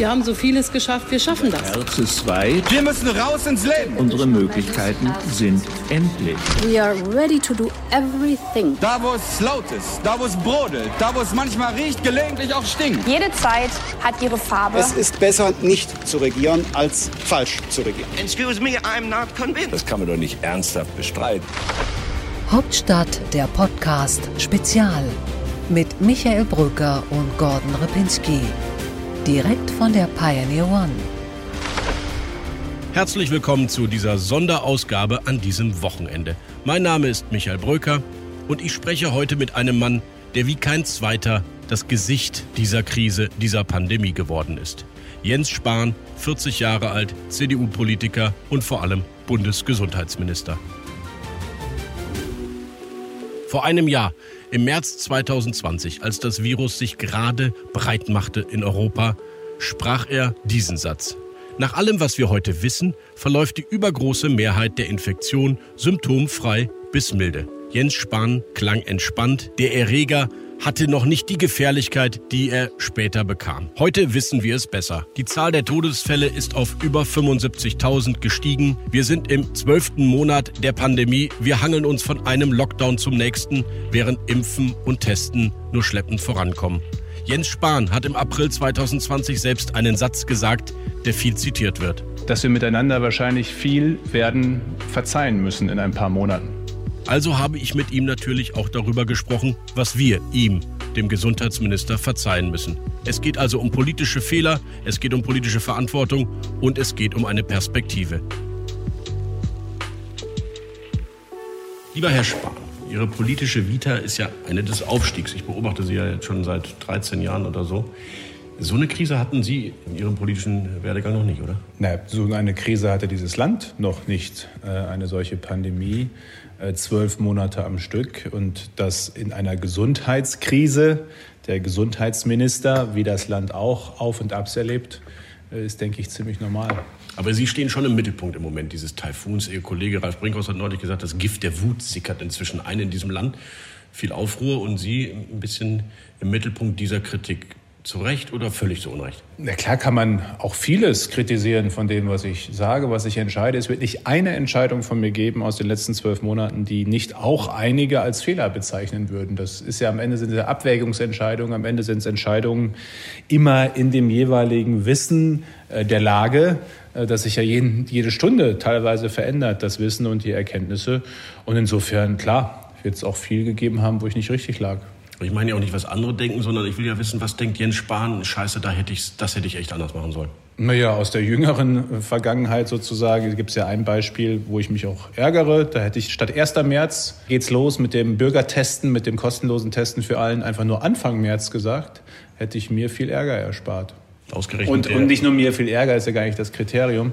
Wir haben so vieles geschafft, wir schaffen das. Herz ist weit. Wir müssen raus ins Leben. Unsere Möglichkeiten sind endlich. We are ready to do everything. Da, wo es laut ist, da, wo es brodelt, da, wo es manchmal riecht, gelegentlich auch stinkt. Jede Zeit hat ihre Farbe. Es ist besser, nicht zu regieren, als falsch zu regieren. Excuse me, I'm not convinced. Das kann man doch nicht ernsthaft bestreiten. Hauptstadt der Podcast Spezial mit Michael Brücker und Gordon Ripinski. Direkt von der Pioneer One. Herzlich willkommen zu dieser Sonderausgabe an diesem Wochenende. Mein Name ist Michael Bröker und ich spreche heute mit einem Mann, der wie kein zweiter das Gesicht dieser Krise, dieser Pandemie geworden ist. Jens Spahn, 40 Jahre alt, CDU-Politiker und vor allem Bundesgesundheitsminister. Vor einem Jahr, im März 2020, als das Virus sich gerade breit machte in Europa, sprach er diesen Satz. Nach allem, was wir heute wissen, verläuft die übergroße Mehrheit der Infektion symptomfrei bis milde. Jens Spahn klang entspannt, der Erreger hatte noch nicht die Gefährlichkeit, die er später bekam. Heute wissen wir es besser. Die Zahl der Todesfälle ist auf über 75.000 gestiegen. Wir sind im zwölften Monat der Pandemie. Wir hangeln uns von einem Lockdown zum nächsten, während Impfen und Testen nur schleppend vorankommen. Jens Spahn hat im April 2020 selbst einen Satz gesagt, der viel zitiert wird. Dass wir miteinander wahrscheinlich viel werden verzeihen müssen in ein paar Monaten. Also habe ich mit ihm natürlich auch darüber gesprochen, was wir ihm, dem Gesundheitsminister, verzeihen müssen. Es geht also um politische Fehler, es geht um politische Verantwortung und es geht um eine Perspektive. Lieber Herr Spahn, Ihre politische Vita ist ja eine des Aufstiegs. Ich beobachte Sie ja jetzt schon seit 13 Jahren oder so. So eine Krise hatten Sie in Ihrem politischen Werdegang noch nicht, oder? Na, so eine Krise hatte dieses Land noch nicht. Äh, eine solche Pandemie, zwölf Monate am Stück. Und das in einer Gesundheitskrise. Der Gesundheitsminister, wie das Land auch auf und abs erlebt, äh, ist, denke ich, ziemlich normal. Aber Sie stehen schon im Mittelpunkt im Moment dieses Taifuns. Ihr Kollege Ralf Brinkhaus hat neulich gesagt, das Gift der Wut sickert inzwischen ein in diesem Land. Viel Aufruhr und Sie ein bisschen im Mittelpunkt dieser Kritik. Zu Recht oder völlig zu Unrecht? Na klar kann man auch vieles kritisieren von dem, was ich sage, was ich entscheide. Es wird nicht eine Entscheidung von mir geben aus den letzten zwölf Monaten, die nicht auch einige als Fehler bezeichnen würden. Das ist ja am Ende sind es Abwägungsentscheidungen, am Ende sind es Entscheidungen immer in dem jeweiligen Wissen äh, der Lage, äh, das sich ja jeden, jede Stunde teilweise verändert, das Wissen und die Erkenntnisse. Und insofern, klar, wird es auch viel gegeben haben, wo ich nicht richtig lag. Ich meine ja auch nicht, was andere denken, sondern ich will ja wissen, was denkt Jens Spahn? Scheiße, da hätte ich, das hätte ich echt anders machen sollen. Naja, aus der jüngeren Vergangenheit sozusagen gibt es ja ein Beispiel, wo ich mich auch ärgere. Da hätte ich statt 1. März geht's los mit dem Bürgertesten, mit dem kostenlosen Testen für allen einfach nur Anfang März gesagt, hätte ich mir viel Ärger erspart. Ausgerechnet. Und, und nicht nur mir viel Ärger ist ja gar nicht das Kriterium.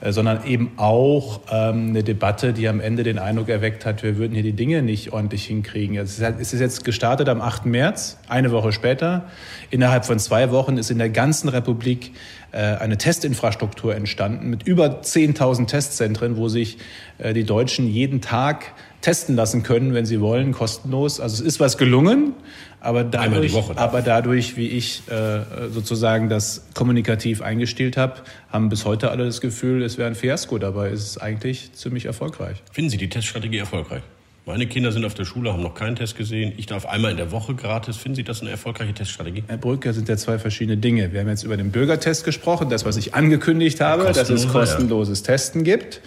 Äh, sondern eben auch ähm, eine Debatte, die am Ende den Eindruck erweckt hat, wir würden hier die Dinge nicht ordentlich hinkriegen. Es ist jetzt gestartet am 8. März, eine Woche später. Innerhalb von zwei Wochen ist in der ganzen Republik äh, eine Testinfrastruktur entstanden mit über 10.000 Testzentren, wo sich äh, die Deutschen jeden Tag testen lassen können, wenn sie wollen, kostenlos. Also es ist was gelungen, aber dadurch, aber dadurch wie ich äh, sozusagen das kommunikativ eingestielt habe, haben bis heute alle das Gefühl, es wäre ein Fiasko. Dabei ist es eigentlich ziemlich erfolgreich. Finden Sie die Teststrategie erfolgreich? Meine Kinder sind auf der Schule, haben noch keinen Test gesehen. Ich darf einmal in der Woche gratis. Finden Sie das eine erfolgreiche Teststrategie? Herr Brücker, sind ja zwei verschiedene Dinge. Wir haben jetzt über den Bürgertest gesprochen, das, was ich angekündigt habe, dass es kostenloses ja. Testen gibt.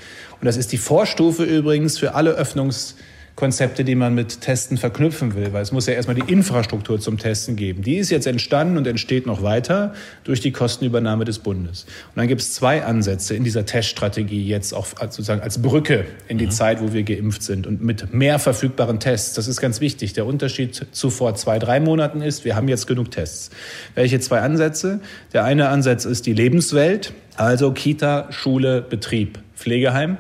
Und das ist die Vorstufe übrigens für alle Öffnungskonzepte, die man mit Testen verknüpfen will, weil es muss ja erstmal die Infrastruktur zum Testen geben. Die ist jetzt entstanden und entsteht noch weiter durch die Kostenübernahme des Bundes. Und dann gibt es zwei Ansätze in dieser Teststrategie jetzt auch sozusagen als Brücke in die mhm. Zeit, wo wir geimpft sind und mit mehr verfügbaren Tests. Das ist ganz wichtig. Der Unterschied zu vor zwei, drei Monaten ist, wir haben jetzt genug Tests. Welche zwei Ansätze? Der eine Ansatz ist die Lebenswelt, also Kita, Schule, Betrieb, Pflegeheim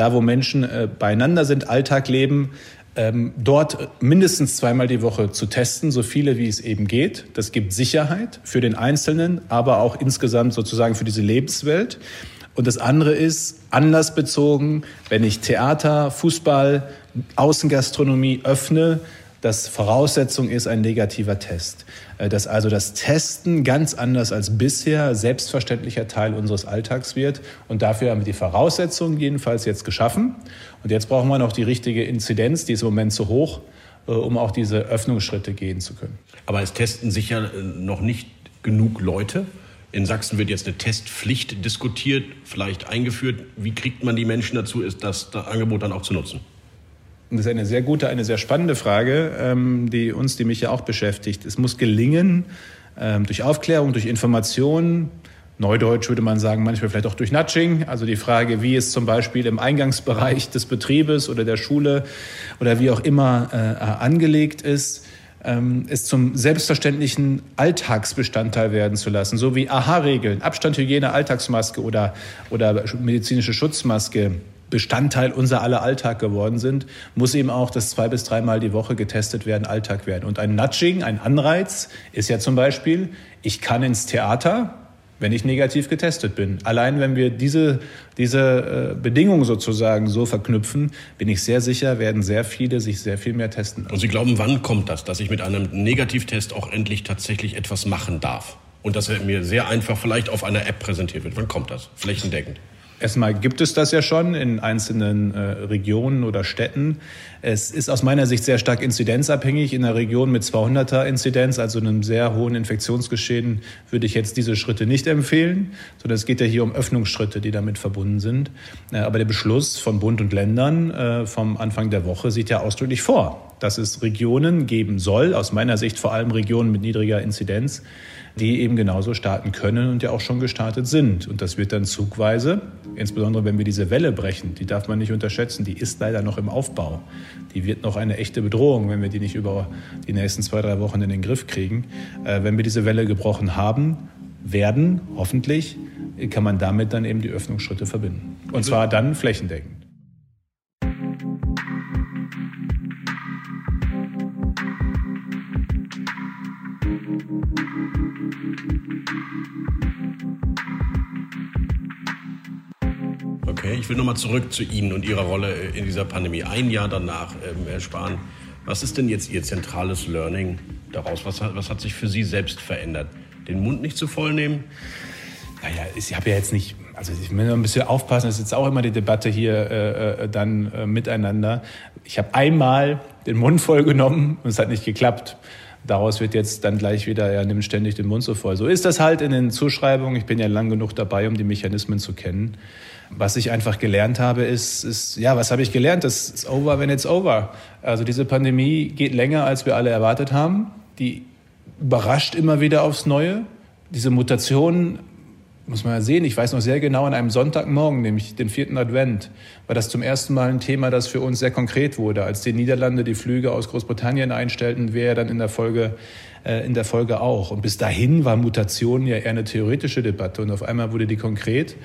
da wo Menschen äh, beieinander sind, Alltag leben, ähm, dort mindestens zweimal die Woche zu testen, so viele wie es eben geht. Das gibt Sicherheit für den Einzelnen, aber auch insgesamt sozusagen für diese Lebenswelt. Und das andere ist anlassbezogen, wenn ich Theater, Fußball, Außengastronomie öffne, dass Voraussetzung ist ein negativer Test. Äh, dass also das Testen ganz anders als bisher selbstverständlicher Teil unseres Alltags wird. Und dafür haben wir die Voraussetzungen jedenfalls jetzt geschaffen. Und jetzt brauchen wir noch die richtige Inzidenz, die ist im Moment zu hoch, äh, um auch diese Öffnungsschritte gehen zu können. Aber es testen sich ja äh, noch nicht genug Leute. In Sachsen wird jetzt eine Testpflicht diskutiert, vielleicht eingeführt. Wie kriegt man die Menschen dazu, das Angebot dann auch zu nutzen? Das ist eine sehr gute, eine sehr spannende Frage, ähm, die uns, die mich ja auch beschäftigt. Es muss gelingen, ähm, durch Aufklärung, durch Information, Neudeutsch würde man sagen, manchmal vielleicht auch durch Nudging, also die Frage, wie es zum Beispiel im Eingangsbereich des Betriebes oder der Schule oder wie auch immer äh, angelegt ist, ähm, es zum selbstverständlichen Alltagsbestandteil werden zu lassen, so wie AHA-Regeln, Abstand, Hygiene, Alltagsmaske oder, oder medizinische Schutzmaske Bestandteil unser aller Alltag geworden sind, muss eben auch das zwei bis dreimal die Woche getestet werden, Alltag werden. Und ein Nudging, ein Anreiz ist ja zum Beispiel, ich kann ins Theater, wenn ich negativ getestet bin. Allein wenn wir diese, diese äh, Bedingungen sozusagen so verknüpfen, bin ich sehr sicher, werden sehr viele sich sehr viel mehr testen. Und Sie glauben, wann kommt das, dass ich mit einem Negativtest auch endlich tatsächlich etwas machen darf? Und dass er mir sehr einfach vielleicht auf einer App präsentiert wird. Wann kommt das? Flächendeckend? Erstmal gibt es das ja schon in einzelnen äh, Regionen oder Städten. Es ist aus meiner Sicht sehr stark inzidenzabhängig. In einer Region mit 200er Inzidenz, also einem sehr hohen Infektionsgeschehen, würde ich jetzt diese Schritte nicht empfehlen, sondern es geht ja hier um Öffnungsschritte, die damit verbunden sind. Äh, aber der Beschluss von Bund und Ländern äh, vom Anfang der Woche sieht ja ausdrücklich vor, dass es Regionen geben soll, aus meiner Sicht vor allem Regionen mit niedriger Inzidenz, die eben genauso starten können und ja auch schon gestartet sind. Und das wird dann zugweise, insbesondere wenn wir diese Welle brechen, die darf man nicht unterschätzen, die ist leider noch im Aufbau. Die wird noch eine echte Bedrohung, wenn wir die nicht über die nächsten zwei, drei Wochen in den Griff kriegen. Äh, wenn wir diese Welle gebrochen haben, werden, hoffentlich, kann man damit dann eben die Öffnungsschritte verbinden. Und zwar dann flächendeckend. Ich will nochmal zurück zu Ihnen und Ihrer Rolle in dieser Pandemie. Ein Jahr danach, ähm, Herr Spahn, was ist denn jetzt Ihr zentrales Learning daraus? Was hat, was hat sich für Sie selbst verändert? Den Mund nicht zu voll nehmen? Naja, ich habe ja jetzt nicht, also ich muss ein bisschen aufpassen, das ist jetzt auch immer die Debatte hier äh, äh, dann äh, miteinander. Ich habe einmal den Mund voll genommen und es hat nicht geklappt. Daraus wird jetzt dann gleich wieder, er nimmt ständig den Mund so voll. So ist das halt in den Zuschreibungen. Ich bin ja lang genug dabei, um die Mechanismen zu kennen. Was ich einfach gelernt habe, ist, ist ja, was habe ich gelernt? Das ist over when it's over. Also diese Pandemie geht länger, als wir alle erwartet haben. Die überrascht immer wieder aufs Neue. Diese Mutation muss man ja sehen. Ich weiß noch sehr genau, an einem Sonntagmorgen, nämlich den vierten Advent, war das zum ersten Mal ein Thema, das für uns sehr konkret wurde. Als die Niederlande die Flüge aus Großbritannien einstellten, wäre dann in der Folge äh, in der Folge auch. Und bis dahin war Mutation ja eher eine theoretische Debatte und auf einmal wurde die konkret.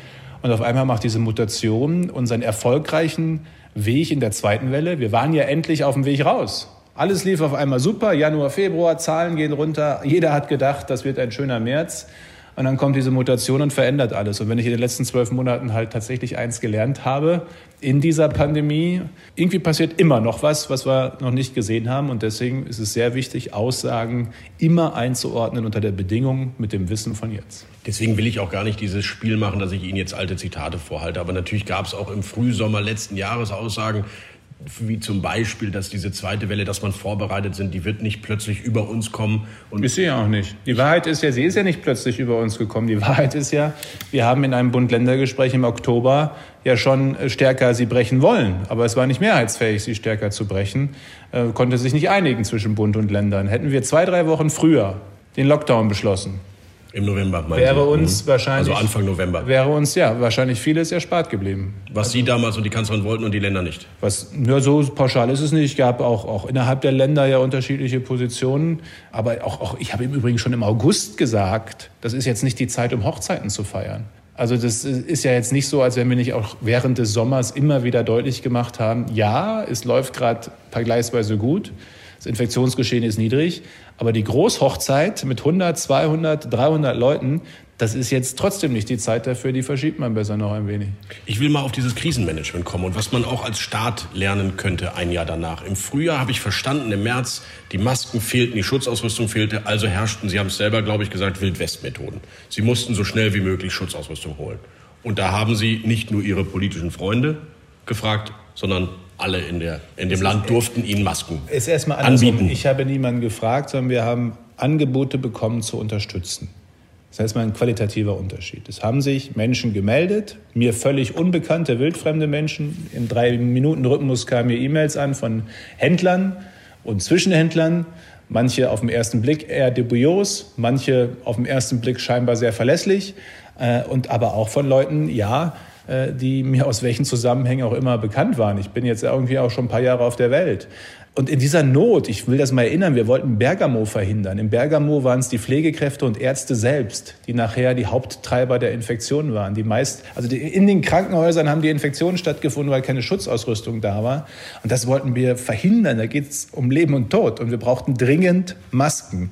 Und auf einmal macht diese Mutation unseren erfolgreichen Weg in der zweiten Welle. Wir waren ja endlich auf dem Weg raus. Alles lief auf einmal super. Januar, Februar, Zahlen gehen runter. Jeder hat gedacht, das wird ein schöner März. Und dann kommt diese Mutation und verändert alles. Und wenn ich in den letzten zwölf Monaten halt tatsächlich eins gelernt habe, in dieser Pandemie, irgendwie passiert immer noch was, was wir noch nicht gesehen haben. Und deswegen ist es sehr wichtig, Aussagen immer einzuordnen unter der Bedingung mit dem Wissen von jetzt. Deswegen will ich auch gar nicht dieses Spiel machen, dass ich Ihnen jetzt alte Zitate vorhalte. Aber natürlich gab es auch im Frühsommer letzten Jahres Aussagen, wie zum Beispiel, dass diese zweite Welle, dass man vorbereitet sind, die wird nicht plötzlich über uns kommen. Und ist sie auch nicht. Die Wahrheit ist ja, sie ist ja nicht plötzlich über uns gekommen. Die Wahrheit ist ja, wir haben in einem Bund-Länder-Gespräch im Oktober ja schon stärker sie brechen wollen. Aber es war nicht mehrheitsfähig, sie stärker zu brechen. Äh, konnte sich nicht einigen zwischen Bund und Ländern. Hätten wir zwei, drei Wochen früher den Lockdown beschlossen, im November, Wäre Sie? uns mhm. wahrscheinlich. Also Anfang November. Wäre uns, ja, wahrscheinlich vieles erspart geblieben. Was Sie damals und die Kanzlerin wollten und die Länder nicht? Was, nur so pauschal ist es nicht. Es gab auch, auch innerhalb der Länder ja unterschiedliche Positionen. Aber auch, auch ich habe im Übrigen schon im August gesagt, das ist jetzt nicht die Zeit, um Hochzeiten zu feiern. Also das ist ja jetzt nicht so, als wenn wir nicht auch während des Sommers immer wieder deutlich gemacht haben, ja, es läuft gerade vergleichsweise gut. Das Infektionsgeschehen ist niedrig, aber die Großhochzeit mit 100, 200, 300 Leuten, das ist jetzt trotzdem nicht die Zeit dafür, die verschiebt man besser noch ein wenig. Ich will mal auf dieses Krisenmanagement kommen und was man auch als Staat lernen könnte ein Jahr danach. Im Frühjahr habe ich verstanden, im März, die Masken fehlten, die Schutzausrüstung fehlte, also herrschten, Sie haben es selber, glaube ich, gesagt, Wildwestmethoden. Sie mussten so schnell wie möglich Schutzausrüstung holen. Und da haben Sie nicht nur Ihre politischen Freunde gefragt, sondern alle in, der, in dem Land durften ihnen Masken ist erstmal anbieten. Ich habe niemanden gefragt, sondern wir haben Angebote bekommen zu unterstützen. Das heißt mal ein qualitativer Unterschied. Es haben sich Menschen gemeldet, mir völlig unbekannte, wildfremde Menschen. In drei Minuten Rhythmus kamen mir E-Mails an von Händlern und Zwischenhändlern. Manche auf den ersten Blick eher dubios, manche auf den ersten Blick scheinbar sehr verlässlich. Äh, und aber auch von Leuten, ja, die mir aus welchen Zusammenhängen auch immer bekannt waren. Ich bin jetzt irgendwie auch schon ein paar Jahre auf der Welt. Und in dieser Not, ich will das mal erinnern, wir wollten Bergamo verhindern. In Bergamo waren es die Pflegekräfte und Ärzte selbst, die nachher die Haupttreiber der Infektion waren. Die meist, also die, in den Krankenhäusern haben die Infektionen stattgefunden, weil keine Schutzausrüstung da war. Und das wollten wir verhindern. Da geht es um Leben und Tod. Und wir brauchten dringend Masken.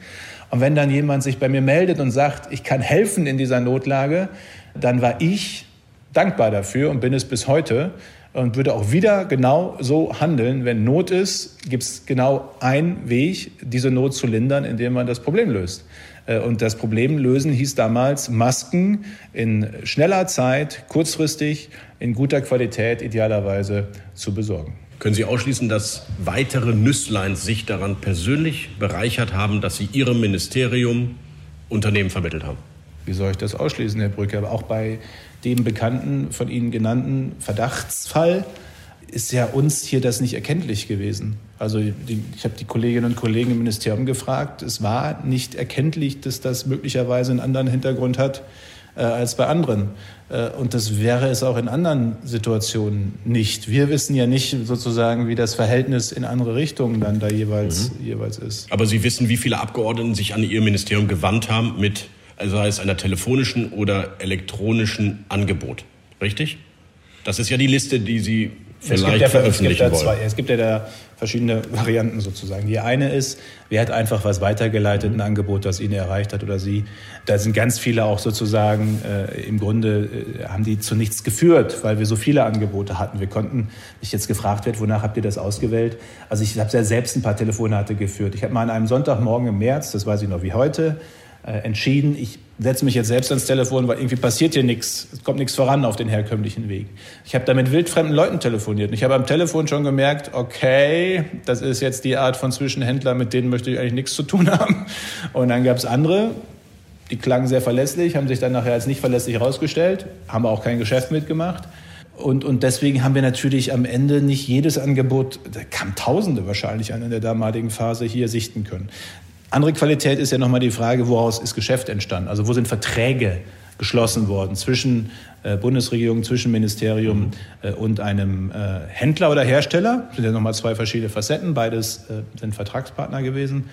Und wenn dann jemand sich bei mir meldet und sagt, ich kann helfen in dieser Notlage, dann war ich dankbar dafür und bin es bis heute und würde auch wieder genau so handeln. Wenn Not ist, gibt es genau einen Weg, diese Not zu lindern, indem man das Problem löst. Äh, und das Problem lösen hieß damals, Masken in schneller Zeit, kurzfristig, in guter Qualität idealerweise zu besorgen. Können Sie ausschließen, dass weitere Nüssleins sich daran persönlich bereichert haben, dass Sie Ihrem Ministerium Unternehmen vermittelt haben? Wie soll ich das ausschließen, Herr Brücke? Aber auch bei dem bekannten, von Ihnen genannten Verdachtsfall ist ja uns hier das nicht erkenntlich gewesen. Also die, ich habe die Kolleginnen und Kollegen im Ministerium gefragt. Es war nicht erkenntlich, dass das möglicherweise einen anderen Hintergrund hat äh, als bei anderen. Äh, und das wäre es auch in anderen Situationen nicht. Wir wissen ja nicht sozusagen, wie das Verhältnis in andere Richtungen dann da jeweils, mhm. jeweils ist. Aber Sie wissen, wie viele Abgeordneten sich an Ihr Ministerium gewandt haben mit also sei es einer telefonischen oder elektronischen Angebot. Richtig? Das ist ja die Liste, die Sie vielleicht ja, veröffentlichen es wollen. Es gibt ja da verschiedene Varianten sozusagen. Die eine ist, wer hat einfach was weitergeleitet, ein Angebot, das ihn erreicht hat oder sie. Da sind ganz viele auch sozusagen, äh, im Grunde äh, haben die zu nichts geführt, weil wir so viele Angebote hatten. Wir konnten, ich jetzt gefragt wird, wonach habt ihr das ausgewählt? Also ich habe ja selbst ein paar Telefonate geführt. Ich habe mal an einem Sonntagmorgen im März, das weiß ich noch wie heute, entschieden, ich setze mich jetzt selbst ans Telefon, weil irgendwie passiert hier nichts, es kommt nichts voran auf den herkömmlichen Weg. Ich habe da mit wildfremden Leuten telefoniert und ich habe am Telefon schon gemerkt, okay, das ist jetzt die Art von Zwischenhändler, mit denen möchte ich eigentlich nichts zu tun haben. Und dann gab es andere, die klangen sehr verlässlich, haben sich dann nachher als nicht verlässlich herausgestellt, haben auch kein Geschäft mitgemacht. Und, und deswegen haben wir natürlich am Ende nicht jedes Angebot, da kamen Tausende wahrscheinlich an in der damaligen Phase hier sichten können. Andere Qualität ist ja nochmal die Frage, woraus ist Geschäft entstanden? Also wo sind Verträge geschlossen worden zwischen äh, Bundesregierung, zwischen Ministerium äh, und einem äh, Händler oder Hersteller? Das sind ja nochmal zwei verschiedene Facetten. Beides sind Vertragspartner gewesen.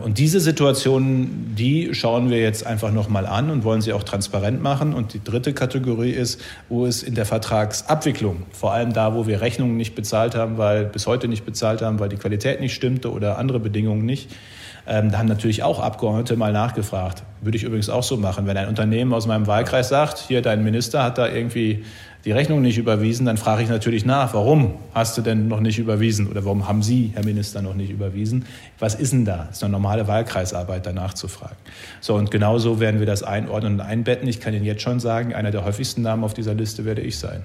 Und diese Situationen, die schauen wir jetzt einfach nochmal an und wollen sie auch transparent machen. Und die dritte Kategorie ist, wo es in der Vertragsabwicklung, vor allem da, wo wir Rechnungen nicht bezahlt haben, weil bis heute nicht bezahlt haben, weil die Qualität nicht stimmte oder andere Bedingungen nicht, ähm, da haben natürlich auch Abgeordnete mal nachgefragt. Würde ich übrigens auch so machen. Wenn ein Unternehmen aus meinem Wahlkreis sagt, hier dein Minister hat da irgendwie die Rechnung nicht überwiesen, dann frage ich natürlich nach, warum hast du denn noch nicht überwiesen oder warum haben Sie, Herr Minister, noch nicht überwiesen? Was ist denn da? Das ist eine normale Wahlkreisarbeit, danach zu fragen. So, und genauso werden wir das einordnen und einbetten. Ich kann Ihnen jetzt schon sagen, einer der häufigsten Namen auf dieser Liste werde ich sein.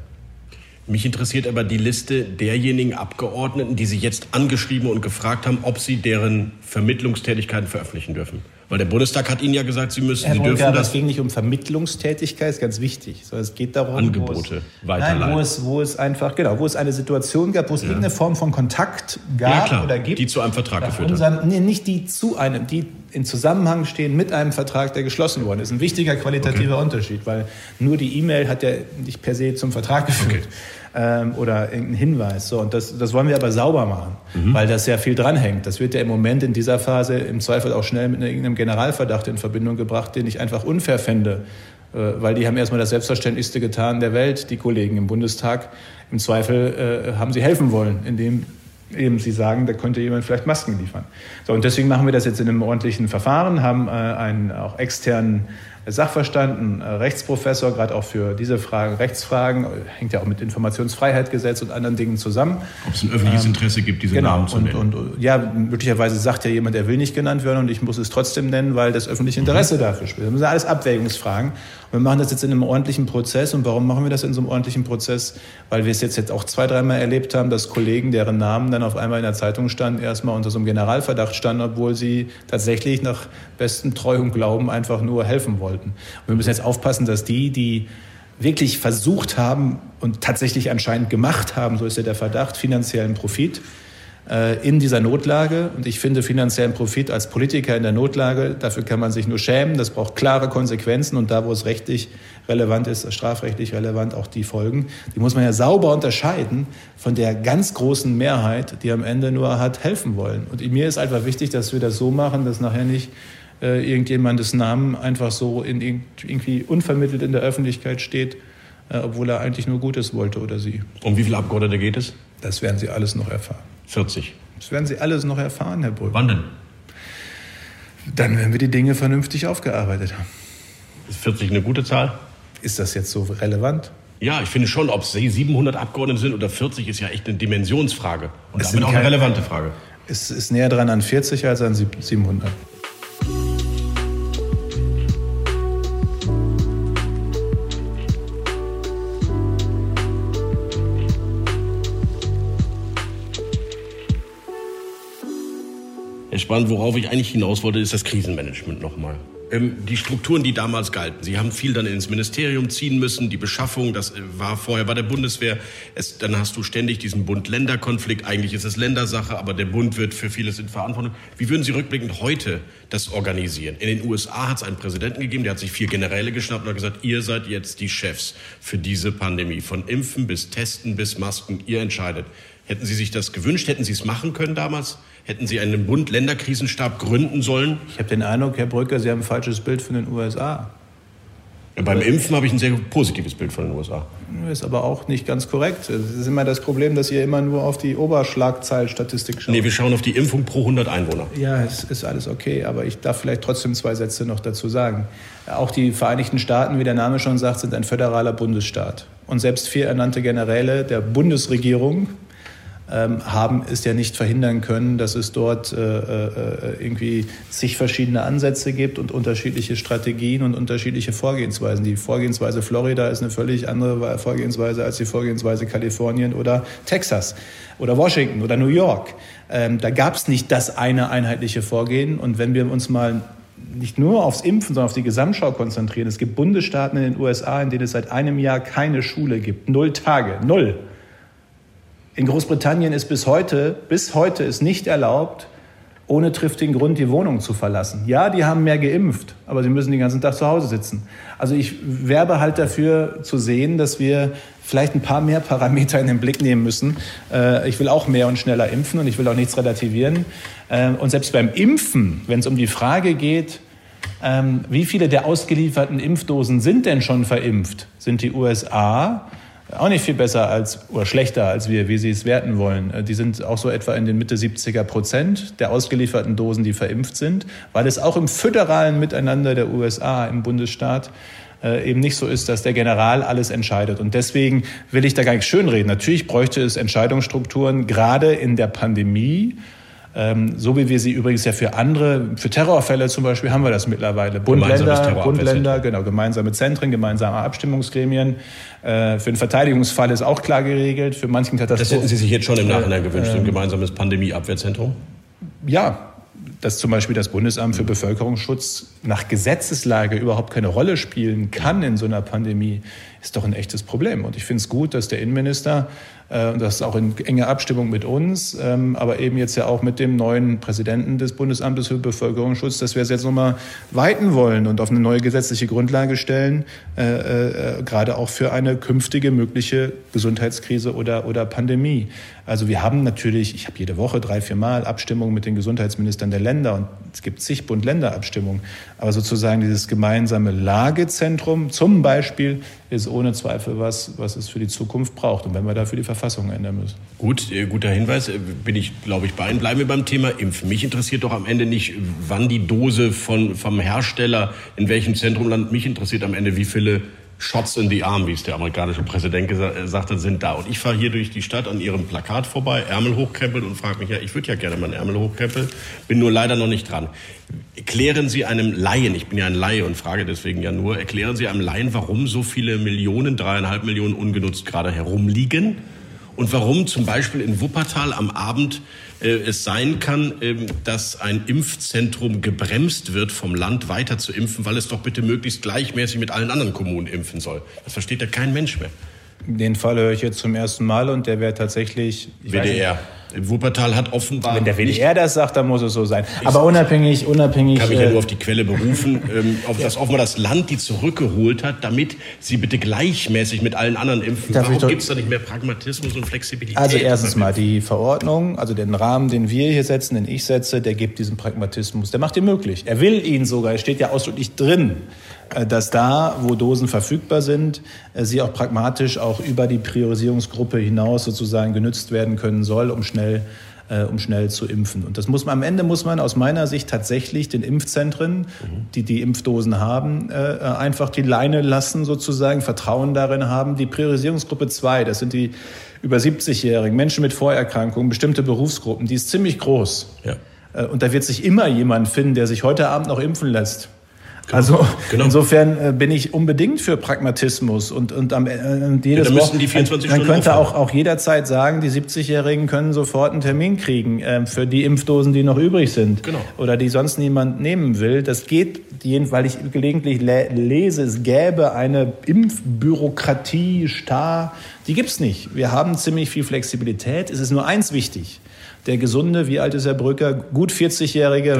Mich interessiert aber die Liste derjenigen Abgeordneten, die Sie jetzt angeschrieben und gefragt haben, ob Sie deren Vermittlungstätigkeiten veröffentlichen dürfen. Weil der Bundestag hat Ihnen ja gesagt, Sie müssen, Herr Sie dürfen Brunker, das. Es ging nicht um Vermittlungstätigkeit, ist ganz wichtig. Sondern es geht darum, Angebote wo es, nein, wo es, wo es einfach, genau, wo es eine Situation gab, wo es ja. irgendeine Form von Kontakt gab ja, klar, oder gibt. Die zu einem Vertrag geführt haben. Nee, nicht die zu einem, die in Zusammenhang stehen mit einem Vertrag, der geschlossen worden ist. Ein wichtiger qualitativer okay. Unterschied, weil nur die E-Mail hat ja nicht per se zum Vertrag geführt. Okay ähm, oder irgendein Hinweis. So, und das, das wollen wir aber sauber machen, mhm. weil das ja viel dranhängt. Das wird ja im Moment in dieser Phase im Zweifel auch schnell mit irgendeinem Generalverdacht in Verbindung gebracht, den ich einfach unfair fände. Äh, weil die haben erstmal das Selbstverständlichste getan der Welt, die Kollegen im Bundestag. Im Zweifel äh, haben sie helfen wollen, indem eben Sie sagen, da könnte jemand vielleicht Masken liefern. So, und deswegen machen wir das jetzt in einem ordentlichen Verfahren, haben äh, einen auch externen Sachverstand, ein Rechtsprofessor, gerade auch für diese Fragen, Rechtsfragen, hängt ja auch mit Informationsfreiheitsgesetz und anderen Dingen zusammen. Ob es ein öffentliches ähm, Interesse gibt, diese genau. Namen zu nennen. Und, und ja, möglicherweise sagt ja jemand, er will nicht genannt werden und ich muss es trotzdem nennen, weil das öffentliche Interesse mhm. dafür spielt. Das sind alles Abwägungsfragen. Wir machen das jetzt in einem ordentlichen Prozess. Und warum machen wir das in so einem ordentlichen Prozess? Weil wir es jetzt, jetzt auch zwei, dreimal erlebt haben, dass Kollegen, deren Namen dann auf einmal in der Zeitung standen, erstmal unter so einem Generalverdacht standen, obwohl sie tatsächlich nach bestem Treu und Glauben einfach nur helfen wollten. Und wir müssen jetzt aufpassen, dass die, die wirklich versucht haben und tatsächlich anscheinend gemacht haben, so ist ja der Verdacht, finanziellen Profit äh, in dieser Notlage. Und ich finde finanziellen Profit als Politiker in der Notlage, dafür kann man sich nur schämen. Das braucht klare Konsequenzen und da, wo es rechtlich relevant ist, strafrechtlich relevant, auch die Folgen. Die muss man ja sauber unterscheiden von der ganz großen Mehrheit, die am Ende nur hat helfen wollen. Und mir ist einfach wichtig, dass wir das so machen, dass nachher nicht äh, irgendjemandes Namen einfach so in, irgendwie unvermittelt in der Öffentlichkeit steht, äh, obwohl er eigentlich nur Gutes wollte oder sie. Um wie viele Abgeordnete geht es? Das werden Sie alles noch erfahren. 40. Das werden Sie alles noch erfahren, Herr Brück. Wann denn? Dann, wenn wir die Dinge vernünftig aufgearbeitet haben. Ist 40 eine gute Zahl? Ist das jetzt so relevant? Ja, ich finde schon, ob es 700 Abgeordnete sind oder 40, ist ja echt eine Dimensionsfrage. Und es damit auch eine relevante Frage. Es ist näher dran an 40 als an 700. Spannend, worauf ich eigentlich hinaus wollte, ist das Krisenmanagement nochmal. Ähm, die Strukturen, die damals galten. Sie haben viel dann ins Ministerium ziehen müssen. Die Beschaffung, das äh, war vorher bei der Bundeswehr. Es, dann hast du ständig diesen Bund-Länder-Konflikt. Eigentlich ist es Ländersache, aber der Bund wird für vieles in Verantwortung. Wie würden Sie rückblickend heute das organisieren? In den USA hat es einen Präsidenten gegeben, der hat sich vier Generäle geschnappt und hat gesagt, ihr seid jetzt die Chefs für diese Pandemie. Von Impfen bis Testen bis Masken, ihr entscheidet. Hätten Sie sich das gewünscht? Hätten Sie es machen können damals? Hätten Sie einen Bund-Länder-Krisenstab gründen sollen? Ich habe den Eindruck, Herr Brücker, Sie haben ein falsches Bild von den USA. Ja, beim Impfen habe ich ein sehr positives Bild von den USA. Ist aber auch nicht ganz korrekt. Es ist immer das Problem, dass ihr immer nur auf die Oberschlagzeilstatistik schaut. Nee, wir schauen auf die Impfung pro 100 Einwohner. Ja, es ist alles okay, aber ich darf vielleicht trotzdem zwei Sätze noch dazu sagen. Auch die Vereinigten Staaten, wie der Name schon sagt, sind ein föderaler Bundesstaat. Und selbst vier ernannte Generäle der Bundesregierung haben es ja nicht verhindern können, dass es dort äh, äh, irgendwie zig verschiedene Ansätze gibt und unterschiedliche Strategien und unterschiedliche Vorgehensweisen. Die Vorgehensweise Florida ist eine völlig andere Vorgehensweise als die Vorgehensweise Kalifornien oder Texas oder Washington oder New York. Ähm, da gab es nicht das eine einheitliche Vorgehen. Und wenn wir uns mal nicht nur aufs Impfen, sondern auf die Gesamtschau konzentrieren. Es gibt Bundesstaaten in den USA, in denen es seit einem Jahr keine Schule gibt. Null Tage, null. In Großbritannien ist bis heute, bis heute ist nicht erlaubt, ohne triftigen Grund die Wohnung zu verlassen. Ja, die haben mehr geimpft, aber sie müssen den ganzen Tag zu Hause sitzen. Also ich werbe halt dafür zu sehen, dass wir vielleicht ein paar mehr Parameter in den Blick nehmen müssen. Äh, ich will auch mehr und schneller impfen und ich will auch nichts relativieren. Äh, und selbst beim Impfen, wenn es um die Frage geht, ähm, wie viele der ausgelieferten Impfdosen sind denn schon verimpft, sind die USA auch nicht viel besser als oder schlechter als wir, wie Sie es werten wollen. Äh, die sind auch so etwa in den Mitte 70er Prozent der ausgelieferten Dosen, die verimpft sind, weil es auch im föderalen Miteinander der USA im Bundesstaat äh, eben nicht so ist, dass der General alles entscheidet. Und deswegen will ich da gar nicht schönreden. Natürlich bräuchte es Entscheidungsstrukturen, gerade in der Pandemie, so wie wir sie übrigens ja für andere, für Terrorfälle zum Beispiel haben wir das mittlerweile. Bund, Länder, Bund, Länder, genau, gemeinsame Zentren, gemeinsame Abstimmungsgremien. Äh, für einen Verteidigungsfall ist auch klar geregelt. Für manchen Katastrophen. Das hätten Sie sich jetzt schon im Nachhinein gewünscht, ein gemeinsames Pandemieabwehrzentrum? Ja, dass zum Beispiel das Bundesamt für Bevölkerungsschutz nach Gesetzeslage überhaupt keine Rolle spielen kann in so einer Pandemie, ist doch ein echtes Problem. Und ich finde es gut, dass der Innenminister und das auch in enger Abstimmung mit uns, ähm, aber eben jetzt ja auch mit dem neuen Präsidenten des Bundesamtes für Bevölkerungsschutz, dass wir es jetzt nochmal weiten wollen und auf eine neue gesetzliche Grundlage stellen, äh, äh, gerade auch für eine künftige mögliche Gesundheitskrise oder, oder Pandemie. Also wir haben natürlich, ich habe jede Woche drei, vier Mal Abstimmungen mit den Gesundheitsministern der Länder und es gibt zig Bund-Länder-Abstimmungen. Aber sozusagen dieses gemeinsame Lagezentrum zum Beispiel ist ohne Zweifel was, was es für die Zukunft braucht. Und wenn wir dafür die Verfassung ändern müssen. Gut, äh, guter Hinweis. Äh, bin ich, glaube ich, bei Ihnen. Bleiben wir beim Thema Impfen. Mich interessiert doch am Ende nicht, wann die Dose von, vom Hersteller in welchem Zentrum landet. Mich interessiert am Ende, wie viele Shots in the Arm, wie es der amerikanische Präsident gesagt hat, sind da. Und ich fahre hier durch die Stadt an ihrem Plakat vorbei, Ärmel hochkrempelt und frage mich, ja, ich würde ja gerne meinen Ärmel hochkrempeln, bin nur leider noch nicht dran. Erklären Sie einem Laien, ich bin ja ein Laie und frage deswegen ja nur, erklären Sie einem Laien, warum so viele Millionen, dreieinhalb Millionen ungenutzt gerade herumliegen? Und warum zum Beispiel in Wuppertal am Abend äh, es sein kann, äh, dass ein Impfzentrum gebremst wird, vom Land weiter zu impfen, weil es doch bitte möglichst gleichmäßig mit allen anderen Kommunen impfen soll. Das versteht ja kein Mensch mehr. Den Fall höre ich jetzt zum ersten Mal und der wäre tatsächlich. WDR. Wuppertal hat offenbar. Wenn der WDR das sagt, dann muss es so sein. Aber unabhängig, unabhängig. Ich kann mich ja äh, nur auf die Quelle berufen, ähm, auf das offenbar das Land die zurückgeholt hat, damit sie bitte gleichmäßig mit allen anderen impfen. Darf Warum gibt es da nicht mehr Pragmatismus und Flexibilität? Also erstens mal die Verordnung, also den Rahmen, den wir hier setzen, den ich setze, der gibt diesen Pragmatismus, der macht ihn möglich. Er will ihn sogar, es steht ja ausdrücklich drin. Äh, dass da, wo Dosen verfügbar sind, äh, sie auch pragmatisch auch über die Priorisierungsgruppe hinaus sozusagen genützt werden können soll, um schnell äh, um schnell zu impfen. Und das muss man, am Ende muss man aus meiner Sicht tatsächlich den Impfzentren, die die Impfdosen haben, einfach die Leine lassen sozusagen, Vertrauen darin haben. Die Priorisierungsgruppe 2, das sind die über 70-Jährigen, Menschen mit Vorerkrankungen, bestimmte Berufsgruppen, die ist ziemlich groß. Ja. Und da wird sich immer jemand finden, der sich heute Abend noch impfen lässt. Genau. Also genau. insofern äh, bin ich unbedingt für Pragmatismus und, und am äh, jedes ja, dann die 24 Man könnte auch, auch jederzeit sagen, die 70-Jährigen können sofort einen Termin kriegen äh, für die Impfdosen, die noch übrig sind genau. oder die sonst niemand nehmen will. Das geht, weil ich gelegentlich lese, es gäbe eine Impfbürokratie, Star. Die gibt's nicht. Wir haben ziemlich viel Flexibilität. Es ist nur eins wichtig der gesunde, wie alt ist Herr Brücker? Gut 40-jährige,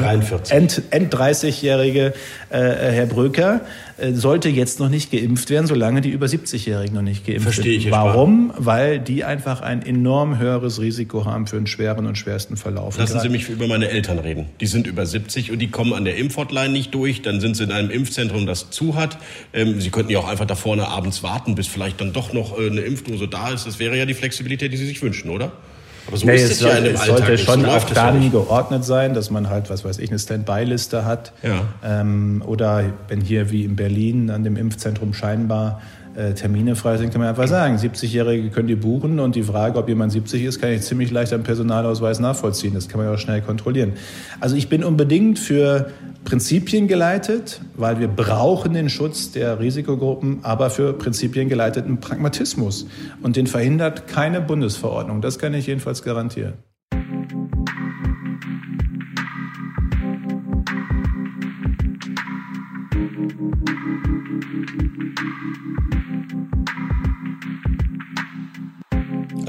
End, End 30-jährige äh, Herr Brücker äh, sollte jetzt noch nicht geimpft werden, solange die über 70-Jährigen noch nicht geimpft Verstehe sind. Warum? Weil die einfach ein enorm höheres Risiko haben für einen schweren und schwersten Verlauf. Lassen Sie mich über meine Eltern reden. Die sind über 70 und die kommen an der Impfhotline nicht durch. Dann sind sie in einem Impfzentrum, das zu hat. Ähm, sie könnten ja auch einfach da vorne abends warten, bis vielleicht dann doch noch äh, eine Impfdose da ist. Das wäre ja die Flexibilität, die Sie sich wünschen, oder? Aber so nee, ist es, ja sollte, es sollte schon auch ja geordnet sein, dass man halt, was weiß ich, eine Standby-Liste hat. Ja. Ähm, oder wenn hier wie in Berlin an dem Impfzentrum scheinbar Termine frei sind, kann man einfach sagen, 70-Jährige können die buchen und die Frage, ob jemand 70 ist, kann ich ziemlich leicht am Personalausweis nachvollziehen. Das kann man ja auch schnell kontrollieren. Also ich bin unbedingt für Prinzipien geleitet, weil wir brauchen den Schutz der Risikogruppen, aber für Prinzipien geleiteten Pragmatismus. Und den verhindert keine Bundesverordnung. Das kann ich jedenfalls garantieren.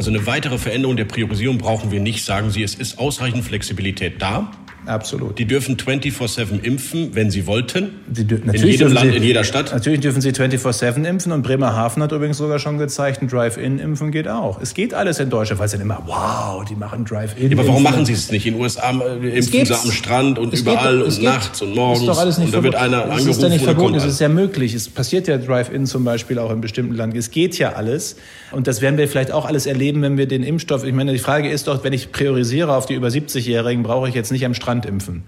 Also eine weitere Veränderung der Priorisierung brauchen wir nicht, sagen Sie. Es ist ausreichend Flexibilität da. Absolut. Die dürfen 24-7 impfen, wenn sie wollten. Sie in jedem Land, sie, in jeder Stadt. Natürlich dürfen sie 24-7 impfen und Bremerhaven hat übrigens sogar schon gezeigt, ein Drive-In-Impfen geht auch. Es geht alles in Deutschland, weil sie dann immer, wow, die machen Drive-In. Ja, aber warum machen sie es nicht? In den USA äh, impfen sie am Strand und überall geht, und geht, nachts und morgens. Ist doch alles nicht und da wird einer angerufen. Das ist ja nicht verboten, es ist ja möglich. Es passiert ja Drive-In zum Beispiel auch in bestimmten Ländern. Es geht ja alles. Und das werden wir vielleicht auch alles erleben, wenn wir den Impfstoff, ich meine, die Frage ist doch, wenn ich priorisiere auf die über 70-Jährigen, brauche ich jetzt nicht am Strand impfen.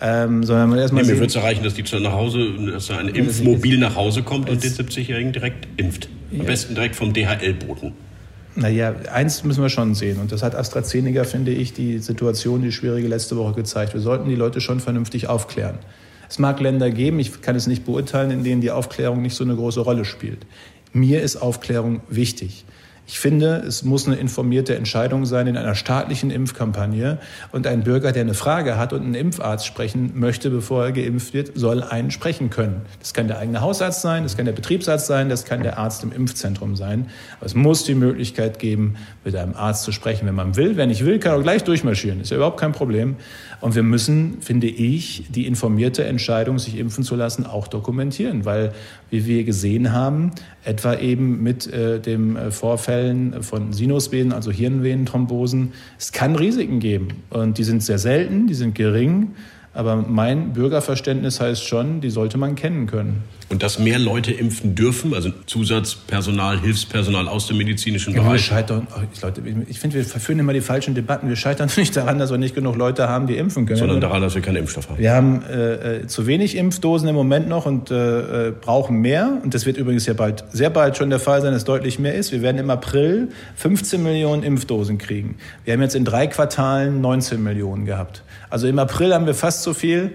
Ähm, sondern man erstmal. Nee, mir würde es erreichen, dass die zu nach Hause, dass da ein Impfmobil nach Hause kommt und den 70-Jährigen direkt impft. Am ja. besten direkt vom DHL-Boten. Naja, eins müssen wir schon sehen. Und das hat AstraZeneca, finde ich, die Situation, die schwierige letzte Woche gezeigt. Wir sollten die Leute schon vernünftig aufklären. Es mag Länder geben, ich kann es nicht beurteilen, in denen die Aufklärung nicht so eine große Rolle spielt. Mir ist Aufklärung wichtig. Ich finde, es muss eine informierte Entscheidung sein in einer staatlichen Impfkampagne. Und ein Bürger, der eine Frage hat und einen Impfarzt sprechen möchte, bevor er geimpft wird, soll einen sprechen können. Das kann der eigene Hausarzt sein, das kann der Betriebsarzt sein, das kann der Arzt im Impfzentrum sein. Aber es muss die Möglichkeit geben, mit einem Arzt zu sprechen, wenn man will. Wer nicht will, kann auch gleich durchmarschieren. Ist ja überhaupt kein Problem. Und wir müssen, finde ich, die informierte Entscheidung, sich impfen zu lassen, auch dokumentieren, weil, wie wir gesehen haben, etwa eben mit äh, dem äh, Vorfällen von Sinusvenen, also Hirnvenenthrombosen, es kann Risiken geben. Und die sind sehr selten, die sind gering. Aber mein Bürgerverständnis heißt schon, die sollte man kennen können. Und dass mehr Leute impfen dürfen, also Zusatzpersonal, Hilfspersonal aus dem medizinischen ja, Wir Bereich. scheitern, Leute, ich finde, wir führen immer die falschen Debatten. Wir scheitern nicht daran, dass wir nicht genug Leute haben, die impfen können. Sondern daran, dass wir keinen Impfstoff haben. Wir haben äh, zu wenig Impfdosen im Moment noch und äh, brauchen mehr. Und das wird übrigens ja bald, sehr bald schon der Fall sein, dass deutlich mehr ist. Wir werden im April 15 Millionen Impfdosen kriegen. Wir haben jetzt in drei Quartalen 19 Millionen gehabt. Also im April haben wir fast so viel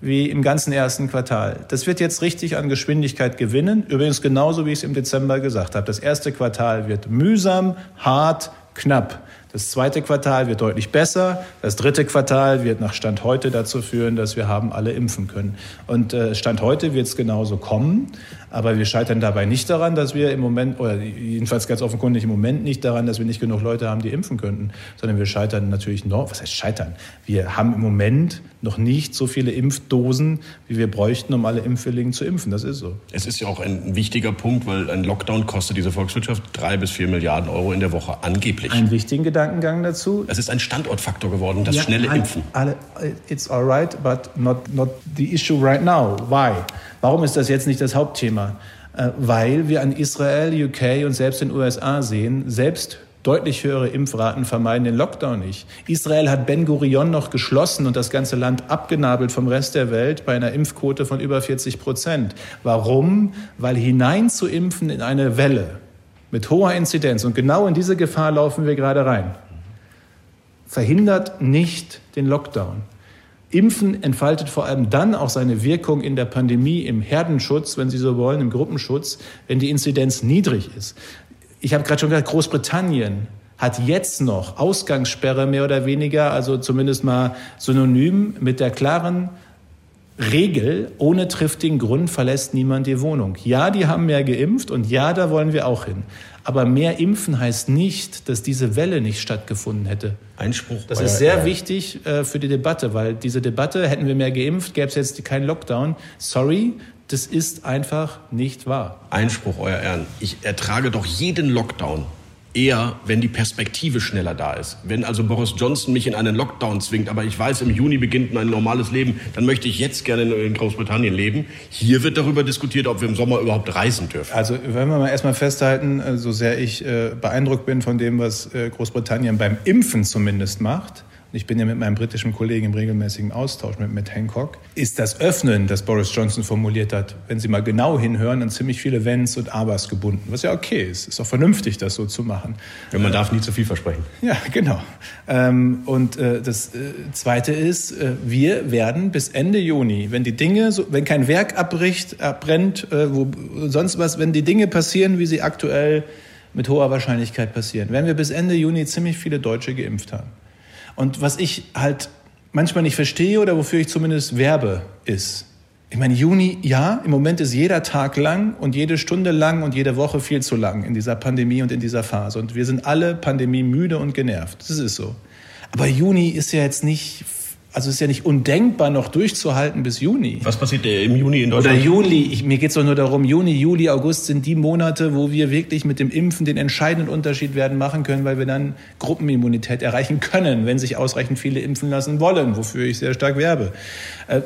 wie im ganzen ersten Quartal. Das wird jetzt richtig an Geschwindigkeit gewinnen. Übrigens genauso, wie ich es im Dezember gesagt habe. Das erste Quartal wird mühsam, hart, knapp. Das zweite Quartal wird deutlich besser. Das dritte Quartal wird nach Stand heute dazu führen, dass wir haben alle impfen können. Und äh, Stand heute wird es genauso kommen. Aber wir scheitern dabei nicht daran, dass wir im Moment, oder jedenfalls ganz offenkundig im Moment nicht daran, dass wir nicht genug Leute haben, die impfen könnten, sondern wir scheitern natürlich noch, was heißt scheitern? Wir haben im Moment noch nicht so viele Impfdosen, wie wir bräuchten, um alle Impfwilligen zu impfen. Das ist so. Es ist ja auch ein wichtiger Punkt, weil ein Lockdown kostet diese Volkswirtschaft drei bis vier Milliarden Euro in der Woche angeblich. Einen wichtigen Gedankengang dazu. Es ist ein Standortfaktor geworden, das ja, schnelle alle, Impfen. Alle, it's all right, but not, not the issue right now. Why? Warum ist das jetzt nicht das Hauptthema? Äh, weil wir an Israel, UK und selbst den USA sehen, selbst deutlich höhere Impfraten vermeiden den Lockdown nicht. Israel hat Ben Gurion noch geschlossen und das ganze Land abgenabelt vom Rest der Welt bei einer Impfquote von über 40 Prozent. Warum? Weil hinein zu impfen in eine Welle mit hoher Inzidenz und genau in diese Gefahr laufen wir gerade rein, verhindert nicht den Lockdown. Impfen entfaltet vor allem dann auch seine Wirkung in der Pandemie, im Herdenschutz, wenn Sie so wollen, im Gruppenschutz, wenn die Inzidenz niedrig ist. Ich habe gerade schon gesagt, Großbritannien hat jetzt noch Ausgangssperre mehr oder weniger, also zumindest mal synonym mit der klaren Regel, ohne triftigen Grund verlässt niemand die Wohnung. Ja, die haben mehr geimpft und ja, da wollen wir auch hin. Aber mehr impfen heißt nicht, dass diese Welle nicht stattgefunden hätte. Einspruch. Das ist sehr wichtig äh, für die Debatte, weil diese Debatte, hätten wir mehr geimpft, gäbe es jetzt keinen Lockdown. Sorry, das ist einfach nicht wahr. Einspruch, Euer Ehren. Ich ertrage doch jeden Lockdown eher, wenn die Perspektive schneller da ist. Wenn also Boris Johnson mich in einen Lockdown zwingt, aber ich weiß, im Juni beginnt mein normales Leben, dann möchte ich jetzt gerne in Großbritannien leben. Hier wird darüber diskutiert, ob wir im Sommer überhaupt reisen dürfen. Also wenn wir mal erstmal festhalten, äh, so sehr ich äh, beeindruckt bin von dem, was äh, Großbritannien beim Impfen zumindest macht, ich bin ja mit meinem britischen Kollegen im regelmäßigen Austausch mit Matt Hancock, ist das Öffnen, das Boris Johnson formuliert hat, wenn Sie mal genau hinhören, an ziemlich viele Wenns und Abers gebunden. Was ja okay ist. Ist auch vernünftig, das so zu machen. Ja, man äh, darf nie zu viel versprechen. Ja, genau. Ähm, und äh, das äh, Zweite ist, äh, wir werden bis Ende Juni, wenn die Dinge, so, wenn kein Werk abbricht, abbrennt, äh, wo sonst was, wenn die Dinge passieren, wie sie aktuell mit hoher Wahrscheinlichkeit passieren, werden wir bis Ende Juni ziemlich viele Deutsche geimpft haben. Und was ich halt manchmal nicht verstehe oder wofür ich zumindest werbe, ist, ich meine, Juni, ja, im Moment ist jeder Tag lang und jede Stunde lang und jede Woche viel zu lang in dieser Pandemie und in dieser Phase. Und wir sind alle Pandemie müde und genervt. Das ist so. Aber Juni ist ja jetzt nicht also es ist ja nicht undenkbar, noch durchzuhalten bis Juni. Was passiert im Juni in Deutschland? Oder Juli. Ich, mir geht es doch nur darum, Juni, Juli, August sind die Monate, wo wir wirklich mit dem Impfen den entscheidenden Unterschied werden machen können, weil wir dann Gruppenimmunität erreichen können, wenn sich ausreichend viele impfen lassen wollen, wofür ich sehr stark werbe. Äh,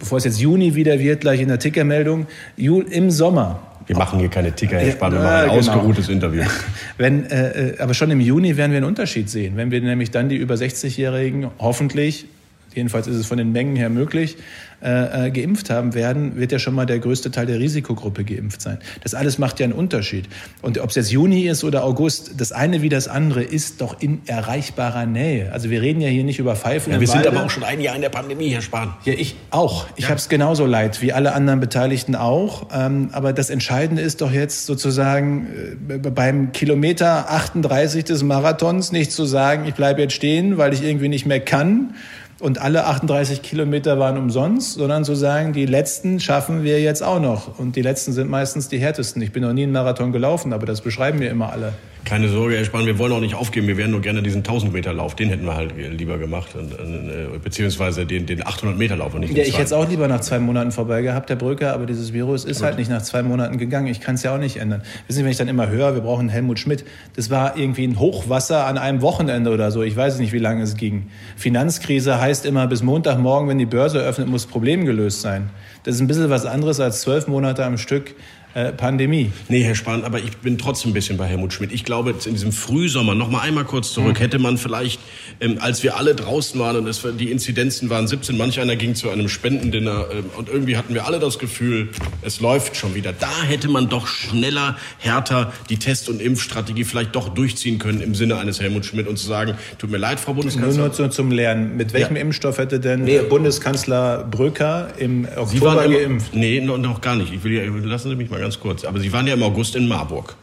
bevor es jetzt Juni wieder wird, gleich in der Tickermeldung, im Sommer wir machen hier keine Ticker, Herr Spahn, wir machen ein genau. ausgeruhtes Interview. Wenn, äh, aber schon im Juni werden wir einen Unterschied sehen, wenn wir nämlich dann die über 60-Jährigen hoffentlich jedenfalls ist es von den Mengen her möglich, äh, äh, geimpft haben werden, wird ja schon mal der größte Teil der Risikogruppe geimpft sein. Das alles macht ja einen Unterschied. Und ob es jetzt Juni ist oder August, das eine wie das andere ist doch in erreichbarer Nähe. Also wir reden ja hier nicht über Pfeifen. Ja, wir sind aber auch schon ein Jahr in der Pandemie, Herr Spahn. Ja, ich auch. Ich ja. habe es genauso leid wie alle anderen Beteiligten auch. Ähm, aber das Entscheidende ist doch jetzt sozusagen äh, beim Kilometer 38 des Marathons nicht zu sagen, ich bleibe jetzt stehen, weil ich irgendwie nicht mehr kann und alle 38 Kilometer waren umsonst, sondern zu sagen, die letzten schaffen wir jetzt auch noch. Und die letzten sind meistens die härtesten. Ich bin noch nie einen Marathon gelaufen, aber das beschreiben mir immer alle. Keine Sorge, Herr Spahn, wir wollen auch nicht aufgeben. Wir wären nur gerne diesen 1000-Meter-Lauf, den hätten wir halt lieber gemacht. Und, äh, beziehungsweise den, den 800-Meter-Lauf und nicht den Ja, ich hätte es auch lieber nach zwei Monaten vorbei gehabt, Herr Brücker, aber dieses Virus ist Gut. halt nicht nach zwei Monaten gegangen. Ich kann es ja auch nicht ändern. Wissen Sie, wenn ich dann immer höre, wir brauchen Helmut Schmidt, das war irgendwie ein Hochwasser an einem Wochenende oder so. Ich weiß nicht, wie lange es ging. Finanzkrise heißt heißt immer, bis Montagmorgen, wenn die Börse öffnet, muss das Problem gelöst sein. Das ist ein bisschen was anderes als zwölf Monate am Stück äh, Pandemie. Nee, Herr Spahn, aber ich bin trotzdem ein bisschen bei Helmut Schmidt. Ich glaube, in diesem Frühsommer, noch mal einmal kurz zurück, mhm. hätte man vielleicht, ähm, als wir alle draußen waren und es, die Inzidenzen waren 17, manch einer ging zu einem Spendendinner ähm, und irgendwie hatten wir alle das Gefühl, es läuft schon wieder. Da hätte man doch schneller, härter die Test- und Impfstrategie vielleicht doch durchziehen können im Sinne eines Helmut Schmidt und zu sagen, tut mir leid, Frau Bundeskanzlerin. Nur, nur zum Lernen. Mit welchem ja. Impfstoff hätte denn nee. Bundeskanzler Brücker im Oktober geimpft? Nee, noch gar nicht. Ich will, lassen Sie mich mal ganz kurz. Aber Sie waren ja im August in Marburg.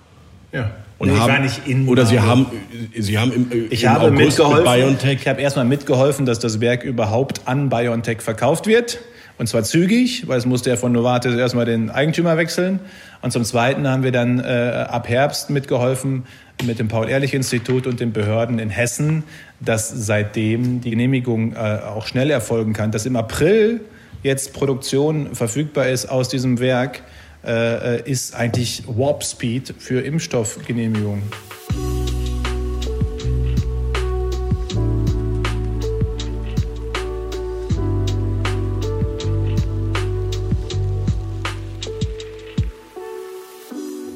Ja. Und nee, haben, ich war nicht in Oder Sie haben, Sie haben im, ich im habe August mitgeholfen, mit BioNTech. Ich habe erstmal mitgeholfen, dass das Werk überhaupt an BioNTech verkauft wird. Und zwar zügig, weil es musste ja von Novartis erstmal den Eigentümer wechseln. Und zum Zweiten haben wir dann äh, ab Herbst mitgeholfen mit dem Paul-Ehrlich-Institut und den Behörden in Hessen, dass seitdem die Genehmigung äh, auch schnell erfolgen kann. Dass im April jetzt Produktion verfügbar ist aus diesem Werk, äh, ist eigentlich Warp Speed für Impfstoffgenehmigungen.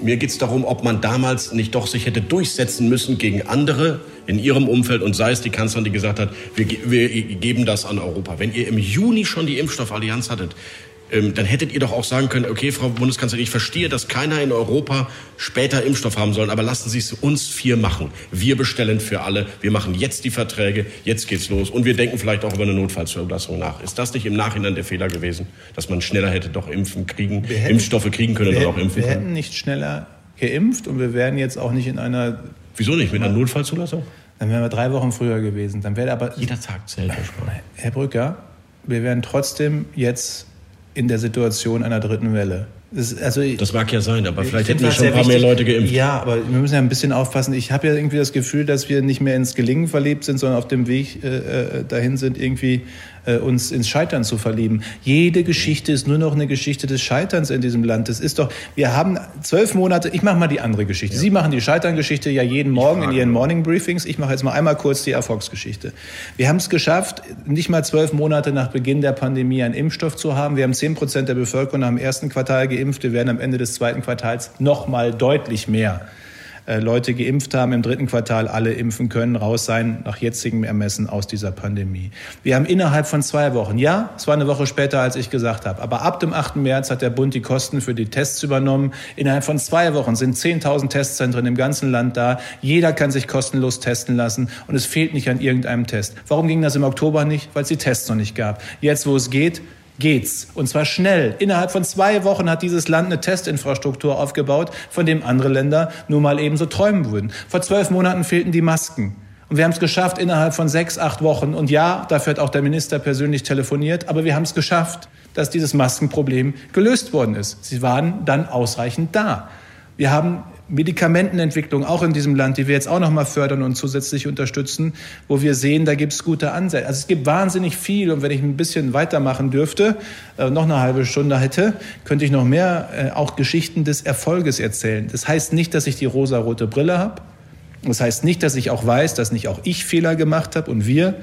Mir geht es darum, ob man damals nicht doch sich hätte durchsetzen müssen gegen andere in ihrem Umfeld und sei es die Kanzlerin, die gesagt hat, wir, wir geben das an Europa. Wenn ihr im Juni schon die Impfstoffallianz hattet, dann hättet ihr doch auch sagen können, okay, Frau Bundeskanzlerin, ich verstehe, dass keiner in Europa später Impfstoff haben soll, aber lassen Sie es uns vier machen. Wir bestellen für alle, wir machen jetzt die Verträge, jetzt geht's los und wir denken vielleicht auch über eine Notfallzulassung nach. Ist das nicht im Nachhinein der Fehler gewesen, dass man schneller hätte doch impfen kriegen, hätten, Impfstoffe kriegen können und auch impfen können? Wir hätten nicht schneller geimpft und wir wären jetzt auch nicht in einer... Wieso nicht? Mit einer Notfallzulassung? Dann wären wir drei Wochen früher gewesen. Dann wäre aber... Jeder Tag zählt, Herr Herr Brücker, wir wären trotzdem jetzt in der Situation einer dritten Welle. Das, also, das mag ja sein, aber vielleicht hätten wir schon ein paar wichtig. mehr Leute geimpft. Ja, aber wir müssen ja ein bisschen aufpassen. Ich habe ja irgendwie das Gefühl, dass wir nicht mehr ins Gelingen verliebt sind, sondern auf dem Weg äh, äh dahin sind, irgendwie äh, uns ins Scheitern zu verlieben. Jede Geschichte ist nur noch eine Geschichte des Scheiterns in diesem Land. Das ist doch, wir haben zwölf Monate, ich mache mal die andere Geschichte. Ja. Sie machen die Scheiterngeschichte ja jeden Morgen in Ihren Morning Briefings. Ich mache jetzt mal einmal kurz die Erfolgsgeschichte. Wir haben es geschafft, nicht mal zwölf Monate nach Beginn der Pandemie einen Impfstoff zu haben. Wir haben zehn Prozent der Bevölkerung dem ersten Quartal geimpft. Wir werden am Ende des zweiten Quartals noch mal deutlich mehr Leute geimpft haben, im dritten Quartal alle impfen können, raus sein nach jetzigem Ermessen aus dieser Pandemie. Wir haben innerhalb von zwei Wochen, ja, es war eine Woche später, als ich gesagt habe, aber ab dem 8. März hat der Bund die Kosten für die Tests übernommen. Innerhalb von zwei Wochen sind 10.000 Testzentren im ganzen Land da. Jeder kann sich kostenlos testen lassen und es fehlt nicht an irgendeinem Test. Warum ging das im Oktober nicht? Weil es die Tests noch nicht gab. Jetzt, wo es geht, geht's. Und zwar schnell. Innerhalb von zwei Wochen hat dieses Land eine Testinfrastruktur aufgebaut, von dem andere Länder nur mal eben so träumen würden. Vor zwölf Monaten fehlten die Masken. Und wir haben es geschafft innerhalb von sechs, acht Wochen. Und ja, dafür hat auch der Minister persönlich telefoniert. Aber wir haben es geschafft, dass dieses Maskenproblem gelöst worden ist. Sie waren dann ausreichend da. Wir haben Medikamentenentwicklung auch in diesem Land, die wir jetzt auch noch mal fördern und zusätzlich unterstützen, wo wir sehen, da gibt es gute Ansätze. Also es gibt wahnsinnig viel und wenn ich ein bisschen weitermachen dürfte, äh, noch eine halbe Stunde hätte, könnte ich noch mehr äh, auch Geschichten des Erfolges erzählen. Das heißt nicht, dass ich die rosarote Brille habe. Das heißt nicht, dass ich auch weiß, dass nicht auch ich Fehler gemacht habe und wir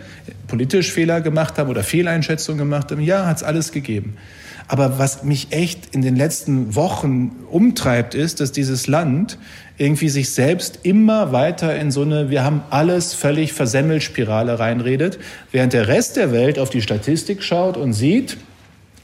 politisch Fehler gemacht haben oder Fehleinschätzungen gemacht haben. Ja, hat es alles gegeben. Aber was mich echt in den letzten Wochen umtreibt, ist, dass dieses Land irgendwie sich selbst immer weiter in so eine Wir haben alles völlig versemmelt Spirale reinredet, während der Rest der Welt auf die Statistik schaut und sieht,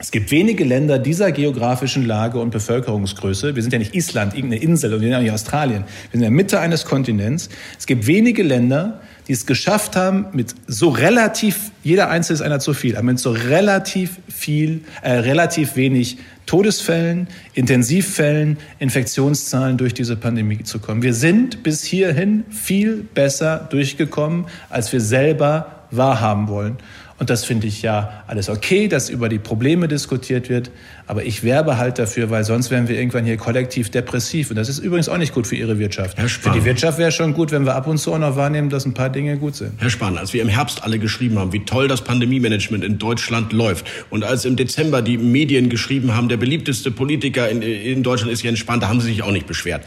es gibt wenige Länder dieser geografischen Lage und Bevölkerungsgröße. Wir sind ja nicht Island, irgendeine Insel, und wir sind ja nicht Australien. Wir sind in der Mitte eines Kontinents. Es gibt wenige Länder, die es geschafft haben, mit so relativ, jeder Einzelne ist einer zu viel, aber mit so relativ viel, äh, relativ wenig Todesfällen, Intensivfällen, Infektionszahlen durch diese Pandemie zu kommen. Wir sind bis hierhin viel besser durchgekommen, als wir selber wahrhaben wollen. Und das finde ich ja alles okay, dass über die Probleme diskutiert wird. Aber ich werbe halt dafür, weil sonst wären wir irgendwann hier kollektiv depressiv. Und das ist übrigens auch nicht gut für Ihre Wirtschaft. Herr Spahn. Für die Wirtschaft wäre schon gut, wenn wir ab und zu auch noch wahrnehmen, dass ein paar Dinge gut sind. Herr Spahn, als wir im Herbst alle geschrieben haben, wie toll das Pandemie-Management in Deutschland läuft und als im Dezember die Medien geschrieben haben, der beliebteste Politiker in, in Deutschland ist Jens Spahn, da haben Sie sich auch nicht beschwert.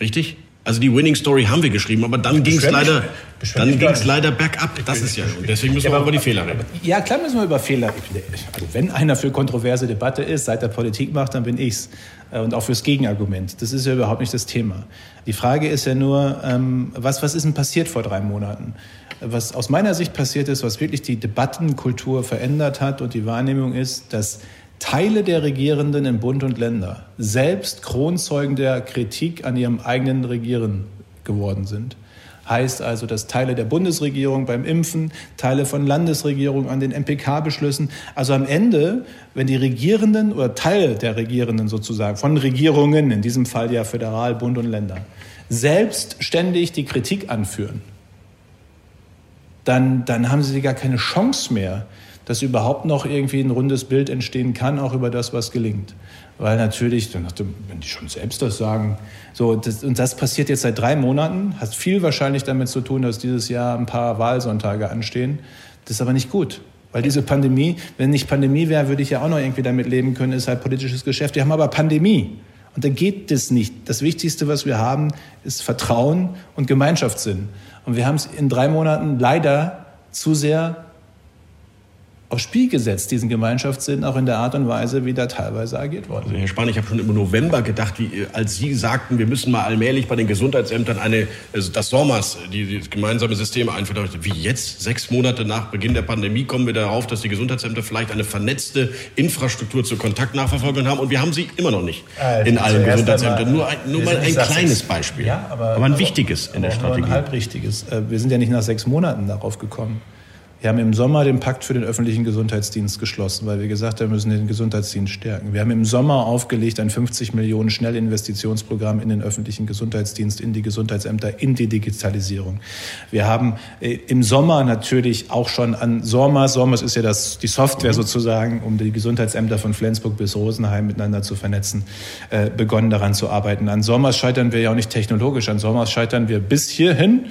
Richtig? Also die Winning Story haben wir geschrieben, aber dann ging es leider, dann ging's leider bergab. Das ist ja und deswegen müssen wir ja, über die Fehler reden. Ja, klar müssen wir über Fehler reden. Also wenn einer für kontroverse Debatte ist, seit der Politik macht, dann bin ich's äh, und auch fürs Gegenargument. Das ist ja überhaupt nicht das Thema. Die Frage ist ja nur, ähm, was was ist denn passiert vor drei Monaten? Was aus meiner Sicht passiert ist, was wirklich die Debattenkultur verändert hat und die Wahrnehmung ist, dass Teile der Regierenden in Bund und Länder selbst Kronzeugen der Kritik an ihrem eigenen Regieren geworden sind. Heißt also, dass Teile der Bundesregierung beim Impfen, Teile von Landesregierungen an den MPK-Beschlüssen, also am Ende, wenn die Regierenden oder Teil der Regierenden sozusagen, von Regierungen, in diesem Fall ja Föderal, Bund und Länder, selbstständig die Kritik anführen, dann, dann haben sie gar keine Chance mehr, dass überhaupt noch irgendwie ein rundes Bild entstehen kann, auch über das, was gelingt. Weil natürlich, wenn die schon selbst das sagen, so, das, und das passiert jetzt seit drei Monaten, hat viel wahrscheinlich damit zu tun, dass dieses Jahr ein paar Wahlsonntage anstehen. Das ist aber nicht gut. Weil diese Pandemie, wenn nicht Pandemie wäre, würde ich ja auch noch irgendwie damit leben können, ist halt politisches Geschäft. Wir haben aber Pandemie. Und da geht das nicht. Das Wichtigste, was wir haben, ist Vertrauen und Gemeinschaftssinn. Und wir haben es in drei Monaten leider zu sehr aufs Spiel gesetzt, diesen Gemeinschaftssinn, auch in der Art und Weise, wie da teilweise agiert worden also, Herr Spahn, ich habe schon im November gedacht, wie, als Sie sagten, wir müssen mal allmählich bei den Gesundheitsämtern eine, also das SORMAS, die, das gemeinsame System einführen. Wie jetzt, sechs Monate nach Beginn der Pandemie, kommen wir darauf, dass die Gesundheitsämter vielleicht eine vernetzte Infrastruktur zur Kontaktnachverfolgung haben und wir haben sie immer noch nicht also in allen Gesundheitsämtern. Nur, ein, nur mal ein kleines Beispiel, ja, aber, aber ein wichtiges in der Strategie. Ein halbrichtiges. Äh, wir sind ja nicht nach sechs Monaten darauf gekommen. Wir haben im Sommer den Pakt für den öffentlichen Gesundheitsdienst geschlossen, weil wir gesagt haben, wir müssen den Gesundheitsdienst stärken. Wir haben im Sommer aufgelegt ein 50 Millionen Schnellinvestitionsprogramm in den öffentlichen Gesundheitsdienst, in die Gesundheitsämter, in die Digitalisierung. Wir haben äh, im Sommer natürlich auch schon an SORMAS, SORMAS ist ja das, die Software sozusagen, um die Gesundheitsämter von Flensburg bis Rosenheim miteinander zu vernetzen, äh, begonnen daran zu arbeiten. An SORMAS scheitern wir ja auch nicht technologisch, an SORMAS scheitern wir bis hierhin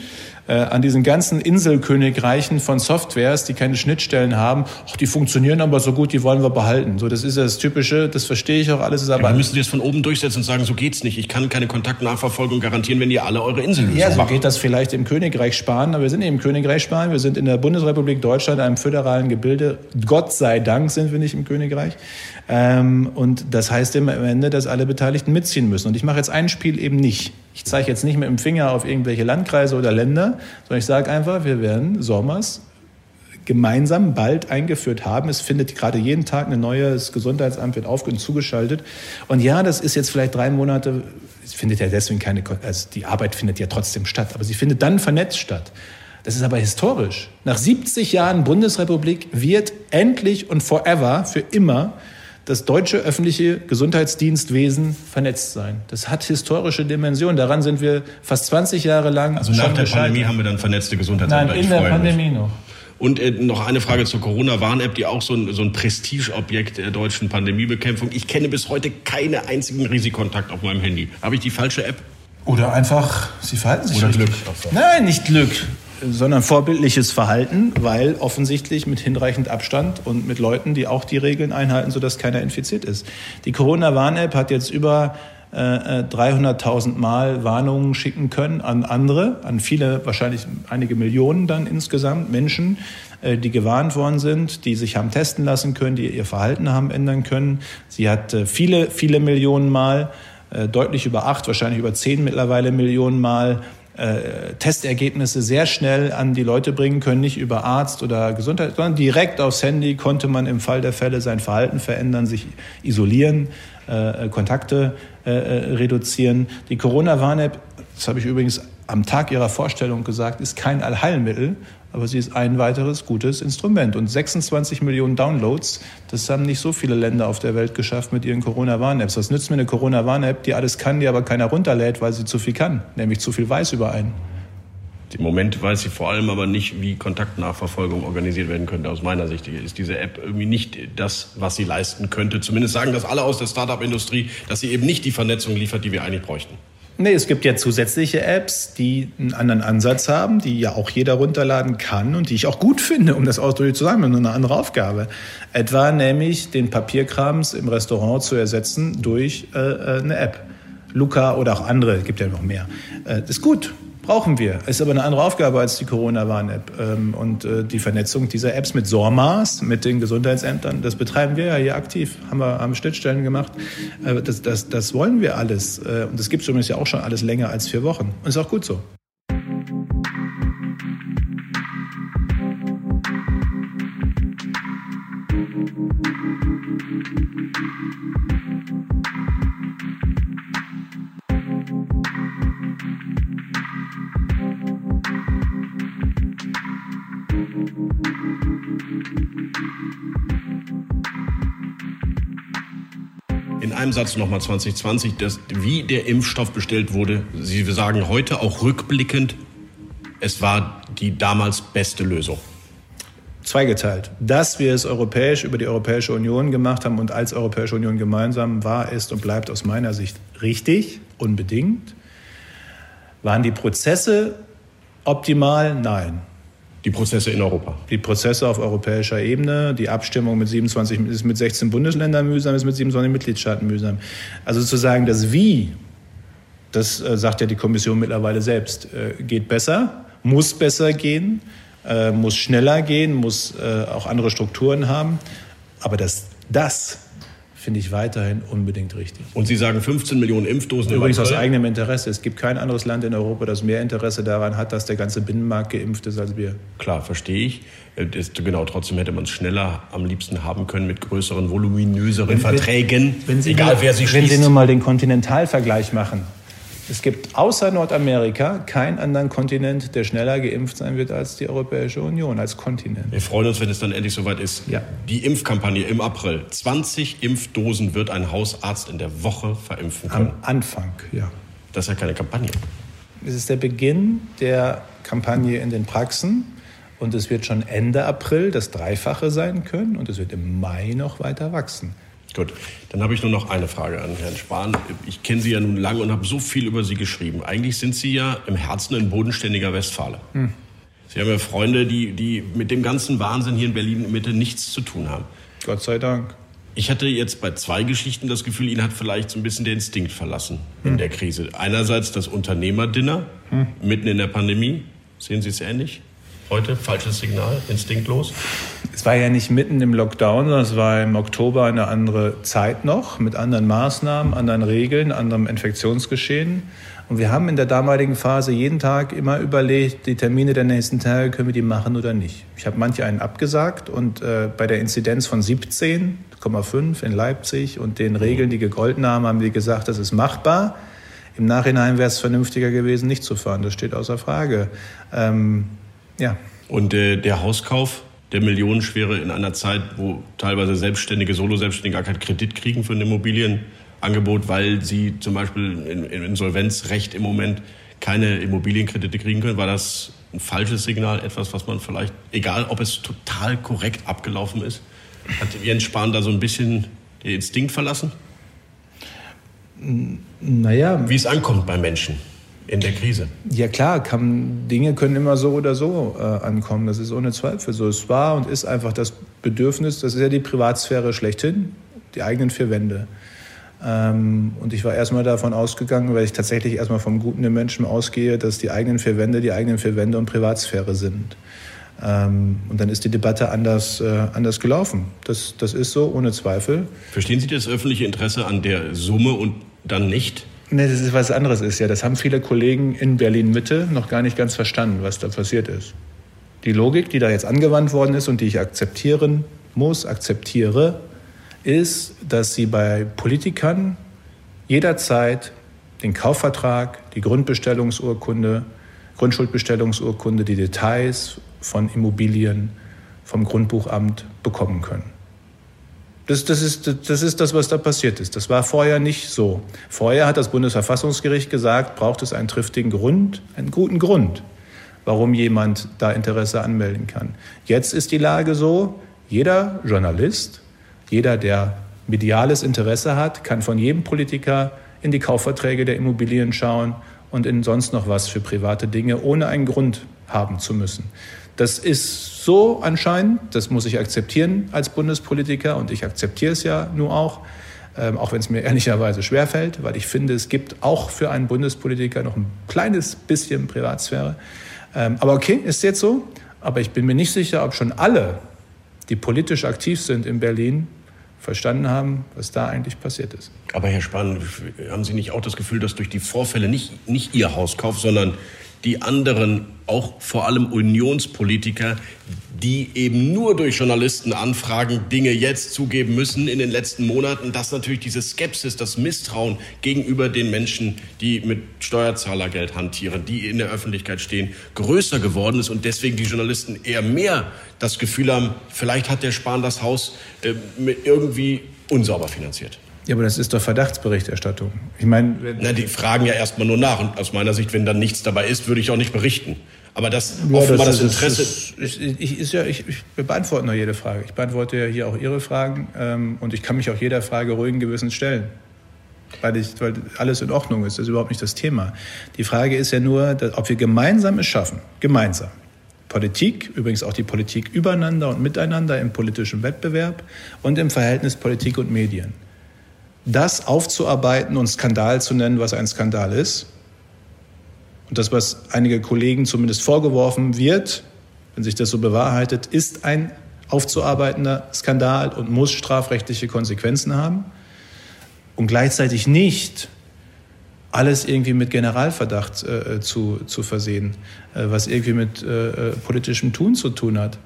äh, an diesen ganzen Inselkönigreichen von Softwares, die keine Schnittstellen haben, ach, die funktionieren aber so gut, die wollen wir behalten. So, das ist das Typische, das verstehe ich auch alles. Ist aber ja, müssen Sie das von oben durchsetzen und sagen, so geht's nicht. Ich kann keine Kontaktnachverfolgung garantieren, wenn ihr alle eure Inseln Ja, so machen. geht das vielleicht im Königreich Spanien, aber wir sind nicht im Königreich Spanien, wir sind in der Bundesrepublik Deutschland, einem föderalen Gebilde. Gott sei Dank sind wir nicht im Königreich. Ähm, und das heißt am Ende, dass alle Beteiligten mitziehen müssen. Und ich mache jetzt ein Spiel eben nicht. Ich zeige jetzt nicht mit dem Finger auf irgendwelche Landkreise oder Länder, sondern ich sage einfach, wir werden Sommers gemeinsam bald eingeführt haben. Es findet gerade jeden Tag ein neues Gesundheitsamt wird auf und zugeschaltet. Und ja, das ist jetzt vielleicht drei Monate, es findet ja deswegen keine, also die Arbeit findet ja trotzdem statt, aber sie findet dann vernetzt statt. Das ist aber historisch. Nach 70 Jahren Bundesrepublik wird endlich und forever, für immer, das deutsche öffentliche Gesundheitsdienstwesen vernetzt sein. Das hat historische Dimensionen. Daran sind wir fast 20 Jahre lang. Also nach der Pandemie haben wir dann vernetzte Gesundheitsämter. Nein, in der Pandemie mich. noch. Und äh, noch eine Frage zur Corona-Warn-App, die auch so ein, so ein Prestigeobjekt der deutschen Pandemiebekämpfung. Ich kenne bis heute keine einzigen Risikokontakt auf meinem Handy. Habe ich die falsche App? Oder einfach, Sie verhalten sich Oder richtig. Glück. Nein, nicht Glück sondern vorbildliches Verhalten, weil offensichtlich mit hinreichend Abstand und mit Leuten, die auch die Regeln einhalten, sodass keiner infiziert ist. Die Corona-Warn-App hat jetzt über 300.000 äh, Mal Warnungen schicken können an andere, an viele, wahrscheinlich einige Millionen dann insgesamt Menschen, äh, die gewarnt worden sind, die sich haben testen lassen können, die ihr Verhalten haben ändern können. Sie hat äh, viele, viele Millionen Mal, deutlich über acht, wahrscheinlich über zehn mittlerweile Millionen Mal äh, Testergebnisse sehr schnell an die Leute bringen können, nicht über Arzt oder Gesundheit, sondern direkt aufs Handy konnte man im Fall der Fälle sein Verhalten verändern, sich isolieren, äh, Kontakte äh, äh reduzieren. Die Corona-Warn-App, das habe ich übrigens am Tag ihrer Vorstellung gesagt, ist kein Allheilmittel, aber sie ist ein weiteres gutes Instrument. Und 26 Millionen Downloads, das haben nicht so viele Länder auf der Welt geschafft mit ihren Corona-Warn-Apps. Was nützt mir eine Corona-Warn-App, die alles kann, die aber keiner runterlädt, weil sie zu viel kann, nämlich zu viel weiß über einen. Im Moment weiß sie vor allem aber nicht, wie Kontaktnachverfolgung organisiert werden könnte. Aus meiner Sicht ist diese App irgendwie nicht das, was sie leisten könnte. Zumindest sagen das alle aus der Startup-Industrie, dass sie eben nicht die Vernetzung liefert, die wir eigentlich bräuchten. Nee, es gibt ja zusätzliche Apps, die einen anderen Ansatz haben, die ja auch jeder runterladen kann und die ich auch gut finde, um das ausdrücklich zu sagen, nur eine andere Aufgabe. Etwa nämlich den Papierkrams im Restaurant zu ersetzen durch äh, äh eine App. Luca oder auch andere, gibt ja noch mehr. Äh, ist gut, brauchen wir. Ist aber eine andere Aufgabe als die Corona-Warn-App. Ähm, und äh, die Vernetzung dieser Apps mit SORMAS, mit den Gesundheitsämtern, das betreiben wir ja hier aktiv. Haben wir haben Schnittstellen gemacht. Äh, das, das, das wollen wir alles. Äh, und das gibt es übrigens ja auch schon alles länger als vier Wochen. Und ist auch gut so. Einem Satz nochmal 2020, dass, wie der Impfstoff bestellt wurde. Sie sagen heute auch rückblickend, es war die damals beste Lösung. Zweigeteilt. Dass wir es europäisch über die Europäische Union gemacht haben und als Europäische Union gemeinsam war, ist und bleibt aus meiner Sicht richtig, unbedingt. Waren die Prozesse optimal? Nein. Die Prozesse in Europa. Die Prozesse auf europäischer Ebene, die Abstimmung mit 27, ist mit 16 Bundesländern mühsam, ist mit 27 Mitgliedstaaten mühsam. Also sozusagen das Wie, das äh, sagt ja die Kommission mittlerweile selbst, äh, geht besser, muss besser gehen, äh, muss schneller gehen, muss äh, auch andere Strukturen haben. Aber das, das finde ich weiterhin unbedingt richtig. Und Sie sagen 15 Millionen Impfdosen. Übrigens aus eigenem Interesse. Es gibt kein anderes Land in Europa, das mehr Interesse daran hat, dass der ganze Binnenmarkt geimpft ist als wir. Klar, verstehe ich. Äh, das, genau, trotzdem hätte man es schneller am liebsten haben können mit größeren, voluminöseren wenn, Verträgen. Wenn Sie, egal, wer sie Wenn Sie nur mal den Kontinentalvergleich machen. Es gibt außer Nordamerika keinen anderen Kontinent, der schneller geimpft sein wird als die Europäische Union, als Kontinent. Wir freuen uns, wenn es dann endlich soweit ist. Ja. Die Impfkampagne im April. 20 Impfdosen wird ein Hausarzt in der Woche verimpfen können. Am Anfang, ja. Das ist ja keine Kampagne. Es ist der Beginn der Kampagne in den Praxen. Und es wird schon Ende April das Dreifache sein können und es wird im Mai noch weiter wachsen. Gut, dann habe ich nur noch eine Frage an Herrn Spahn. Ich kenne Sie ja nun lange und habe so viel über Sie geschrieben. Eigentlich sind Sie ja im Herzen ein bodenständiger Westfale. Hm. Sie haben ja Freunde, die, die mit dem ganzen Wahnsinn hier in Berlin Mitte nichts zu tun haben. Gott sei Dank. Ich hatte jetzt bei zwei Geschichten das Gefühl, Ihnen hat vielleicht so ein bisschen der Instinkt verlassen hm. in der Krise. Einerseits das Unternehmerdinner hm. mitten in der Pandemie. Sehen Sie es ähnlich? Heute? Falsches Signal, instinktlos? Es war ja nicht mitten im Lockdown, sondern es war im Oktober eine andere Zeit noch, mit anderen Maßnahmen, anderen Regeln, anderem Infektionsgeschehen. Und wir haben in der damaligen Phase jeden Tag immer überlegt, die Termine der nächsten Tage, können wir die machen oder nicht. Ich habe manche einen abgesagt und äh, bei der Inzidenz von 17,5 in Leipzig und den Regeln, die gegolten haben, haben wir gesagt, das ist machbar. Im Nachhinein wäre es vernünftiger gewesen, nicht zu fahren. Das steht außer Frage. Ähm, ja. Und äh, der Hauskauf, der millionenschwere in einer Zeit, wo teilweise Selbstständige, Solo-Selbstständige gar keinen Kredit kriegen für ein Immobilienangebot, weil sie zum Beispiel in, in Insolvenzrecht im Moment keine Immobilienkredite kriegen können, war das ein falsches Signal, etwas, was man vielleicht, egal ob es total korrekt abgelaufen ist, hat Jens Spahn da so ein bisschen den Instinkt verlassen? Naja. Wie es ankommt bei Menschen in der Krise. Ja klar, kann, Dinge können immer so oder so äh, ankommen. Das ist ohne Zweifel so. Es war und ist einfach das Bedürfnis, das ist ja die Privatsphäre schlechthin, die eigenen vier Wände. Ähm, und ich war erstmal davon ausgegangen, weil ich tatsächlich erstmal vom Guten im Menschen ausgehe, dass die eigenen vier Wände die eigenen vier Wände und Privatsphäre sind. Ähm, und dann ist die Debatte anders, äh, anders gelaufen. Das, das ist so, ohne Zweifel. Verstehen Sie das öffentliche Interesse an der Summe und dann nicht? Nee, das ist was anderes ist ja. Das haben viele Kollegen in Berlin-Mitte noch gar nicht ganz verstanden, was da passiert ist. Die Logik, die da jetzt angewandt worden ist und die ich akzeptieren muss, akzeptiere, ist, dass sie bei Politikern jederzeit den Kaufvertrag, die Grundbestellungsurkunde, Grundschuldbestellungsurkunde, die Details von Immobilien vom Grundbuchamt bekommen können. Das, das, ist, das ist das, was da passiert ist. Das war vorher nicht so. Vorher hat das Bundesverfassungsgericht gesagt, braucht es einen triftigen Grund, einen guten Grund, warum jemand da Interesse anmelden kann. Jetzt ist die Lage so, jeder Journalist, jeder, der mediales Interesse hat, kann von jedem Politiker in die Kaufverträge der Immobilien schauen und in sonst noch was für private Dinge, ohne einen Grund haben zu müssen. Das ist so anscheinend, das muss ich akzeptieren als Bundespolitiker und ich akzeptiere es ja nur auch. ähm, auch wenn es mir ehrlicherweise schwerfällt, weil ich finde, es gibt auch für einen Bundespolitiker noch ein kleines bisschen Privatsphäre. Ähm, aber okay, ist jetzt so. Aber ich bin mir nicht sicher, ob schon alle, die politisch aktiv sind in Berlin, verstanden haben, was da eigentlich passiert ist. Aber Herr Spahn, haben Sie nicht auch das Gefühl, dass durch die Vorfälle nicht, nicht Ihr Hauskauf, sondern die anderen, auch vor allem Unionspolitiker, die eben nur durch Journalistenanfragen Dinge jetzt zugeben müssen in den letzten Monaten, dass natürlich diese Skepsis, das Misstrauen gegenüber den Menschen, die mit Steuerzahlergeld hantieren, die in der Öffentlichkeit stehen, größer geworden ist und deswegen die Journalisten eher mehr das Gefühl haben, vielleicht hat der Spahn das Haus äh, irgendwie unsauber finanziert. Ja, aber das ist doch Verdachtsberichterstattung. Ich meine, Na, die fragen ja erstmal nur nach. Und aus meiner Sicht, wenn dann nichts dabei ist, würde ich auch nicht berichten. Aber das ja, offenbar das, das Interesse. Ist, ist, ich, ist ja, ich, ich beantworte nur jede Frage. Ich beantworte ja hier auch Ihre Fragen ähm, und ich kann mich auch jeder Frage ruhigen Gewissens stellen. Weil, ich, weil alles in Ordnung ist. Das ist überhaupt nicht das Thema. Die Frage ist ja nur, dass, ob wir gemeinsam es schaffen. Gemeinsam. Politik, übrigens auch die Politik übereinander und miteinander im politischen Wettbewerb und im Verhältnis Politik und Medien das aufzuarbeiten und Skandal zu nennen, was ein Skandal ist. Und das, was einige Kollegen zumindest vorgeworfen wird, wenn sich das so bewahrheitet, ist ein aufzuarbeitender Skandal und muss strafrechtliche Konsequenzen haben. Und gleichzeitig nicht alles irgendwie mit Generalverdacht äh, zu, zu versehen, äh, was irgendwie mit äh, äh politischem Tun zu tun hat.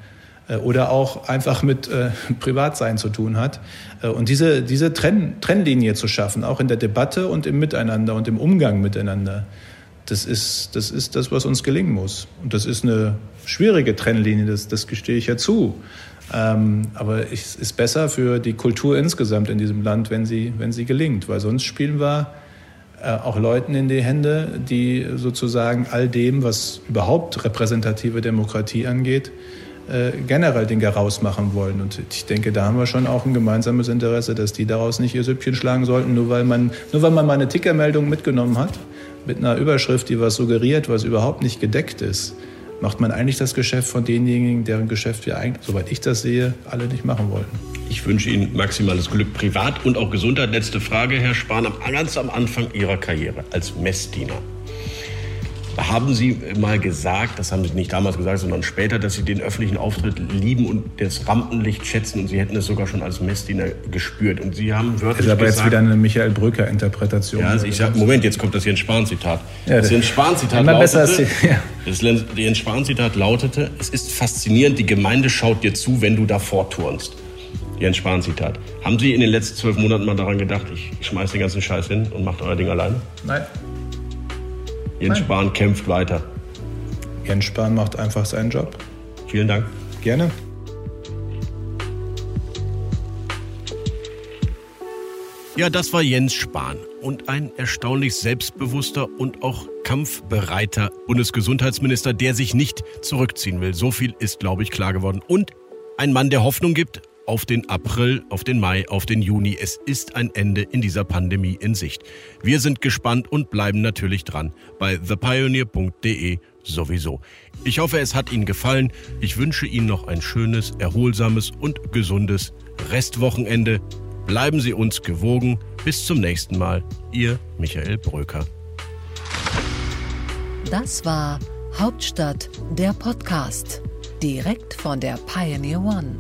Äh, oder auch einfach mit äh, Privatsein zu tun hat. Äh, und diese, diese Trenn, Trennlinie zu schaffen, auch in der Debatte und im Miteinander und im Umgang miteinander, das ist, das ist das, was uns gelingen muss. Und das ist eine schwierige Trennlinie, das, das gestehe ich ja zu. Ähm, aber es ist besser für die Kultur insgesamt in diesem Land, wenn sie, wenn sie gelingt, weil sonst spielen wir äh, auch Leuten in die Hände, die sozusagen all dem, was überhaupt repräsentative Demokratie angeht, generell Dinge rausmachen wollen. Und ich denke, da haben wir schon auch ein gemeinsames Interesse, dass die daraus nicht ihr Süppchen schlagen sollten, nur weil man, nur weil man mal eine Tickermeldung mitgenommen hat, mit einer Überschrift, die was suggeriert, was überhaupt nicht gedeckt ist, macht man eigentlich das Geschäft von denjenigen, deren Geschäft wir eigentlich, soweit ich das sehe, alle nicht machen wollten. Ich wünsche Ihnen maximales Glück privat und auch Gesundheit. Letzte Frage, Herr Spahn, ganz am Anfang Ihrer Karriere als Messdiener. Haben Sie mal gesagt, das haben Sie nicht damals gesagt, sondern später, dass Sie den öffentlichen Auftritt lieben und das Rampenlicht schätzen und Sie hätten es sogar schon als Messdiener gespürt. Und Sie haben wörtlich Das ist aber gesagt, jetzt wieder eine Michael Brücker-Interpretation. Ja, also ich sag, Moment, jetzt kommt das Jens Spahn-Zitat. Ja, das Jens Spahn-Zitat lautete, als, ja. das Jens Spahn-Zitat lautete, es ist faszinierend, die Gemeinde schaut dir zu, wenn du davor turnst. Jens Spahn-Zitat. Haben Sie in den letzten zwölf Monaten mal daran gedacht, ich schmeiß den ganzen Scheiß hin und macht euer Ding alleine? Nein. Jens Nein. Spahn kämpft weiter. Jens Spahn macht einfach seinen Job. Vielen Dank. Gerne. Ja, das war Jens Spahn und ein erstaunlich selbstbewusster und auch kampfbereiter Bundesgesundheitsminister, der sich nicht zurückziehen will. So viel ist, glaube ich, klar geworden. Und ein Mann, der Hoffnung gibt, auf den April, auf den Mai, auf den Juni. Es ist ein Ende in dieser Pandemie in Sicht. Wir sind gespannt und bleiben natürlich dran bei thepioneer.de sowieso. Ich hoffe, es hat Ihnen gefallen. Ich wünsche Ihnen noch ein schönes, erholsames und gesundes Restwochenende. Bleiben Sie uns gewogen. Bis zum nächsten Mal. Ihr Michael Bröker. Das war Hauptstadt der Podcast. Direkt von der Pioneer One.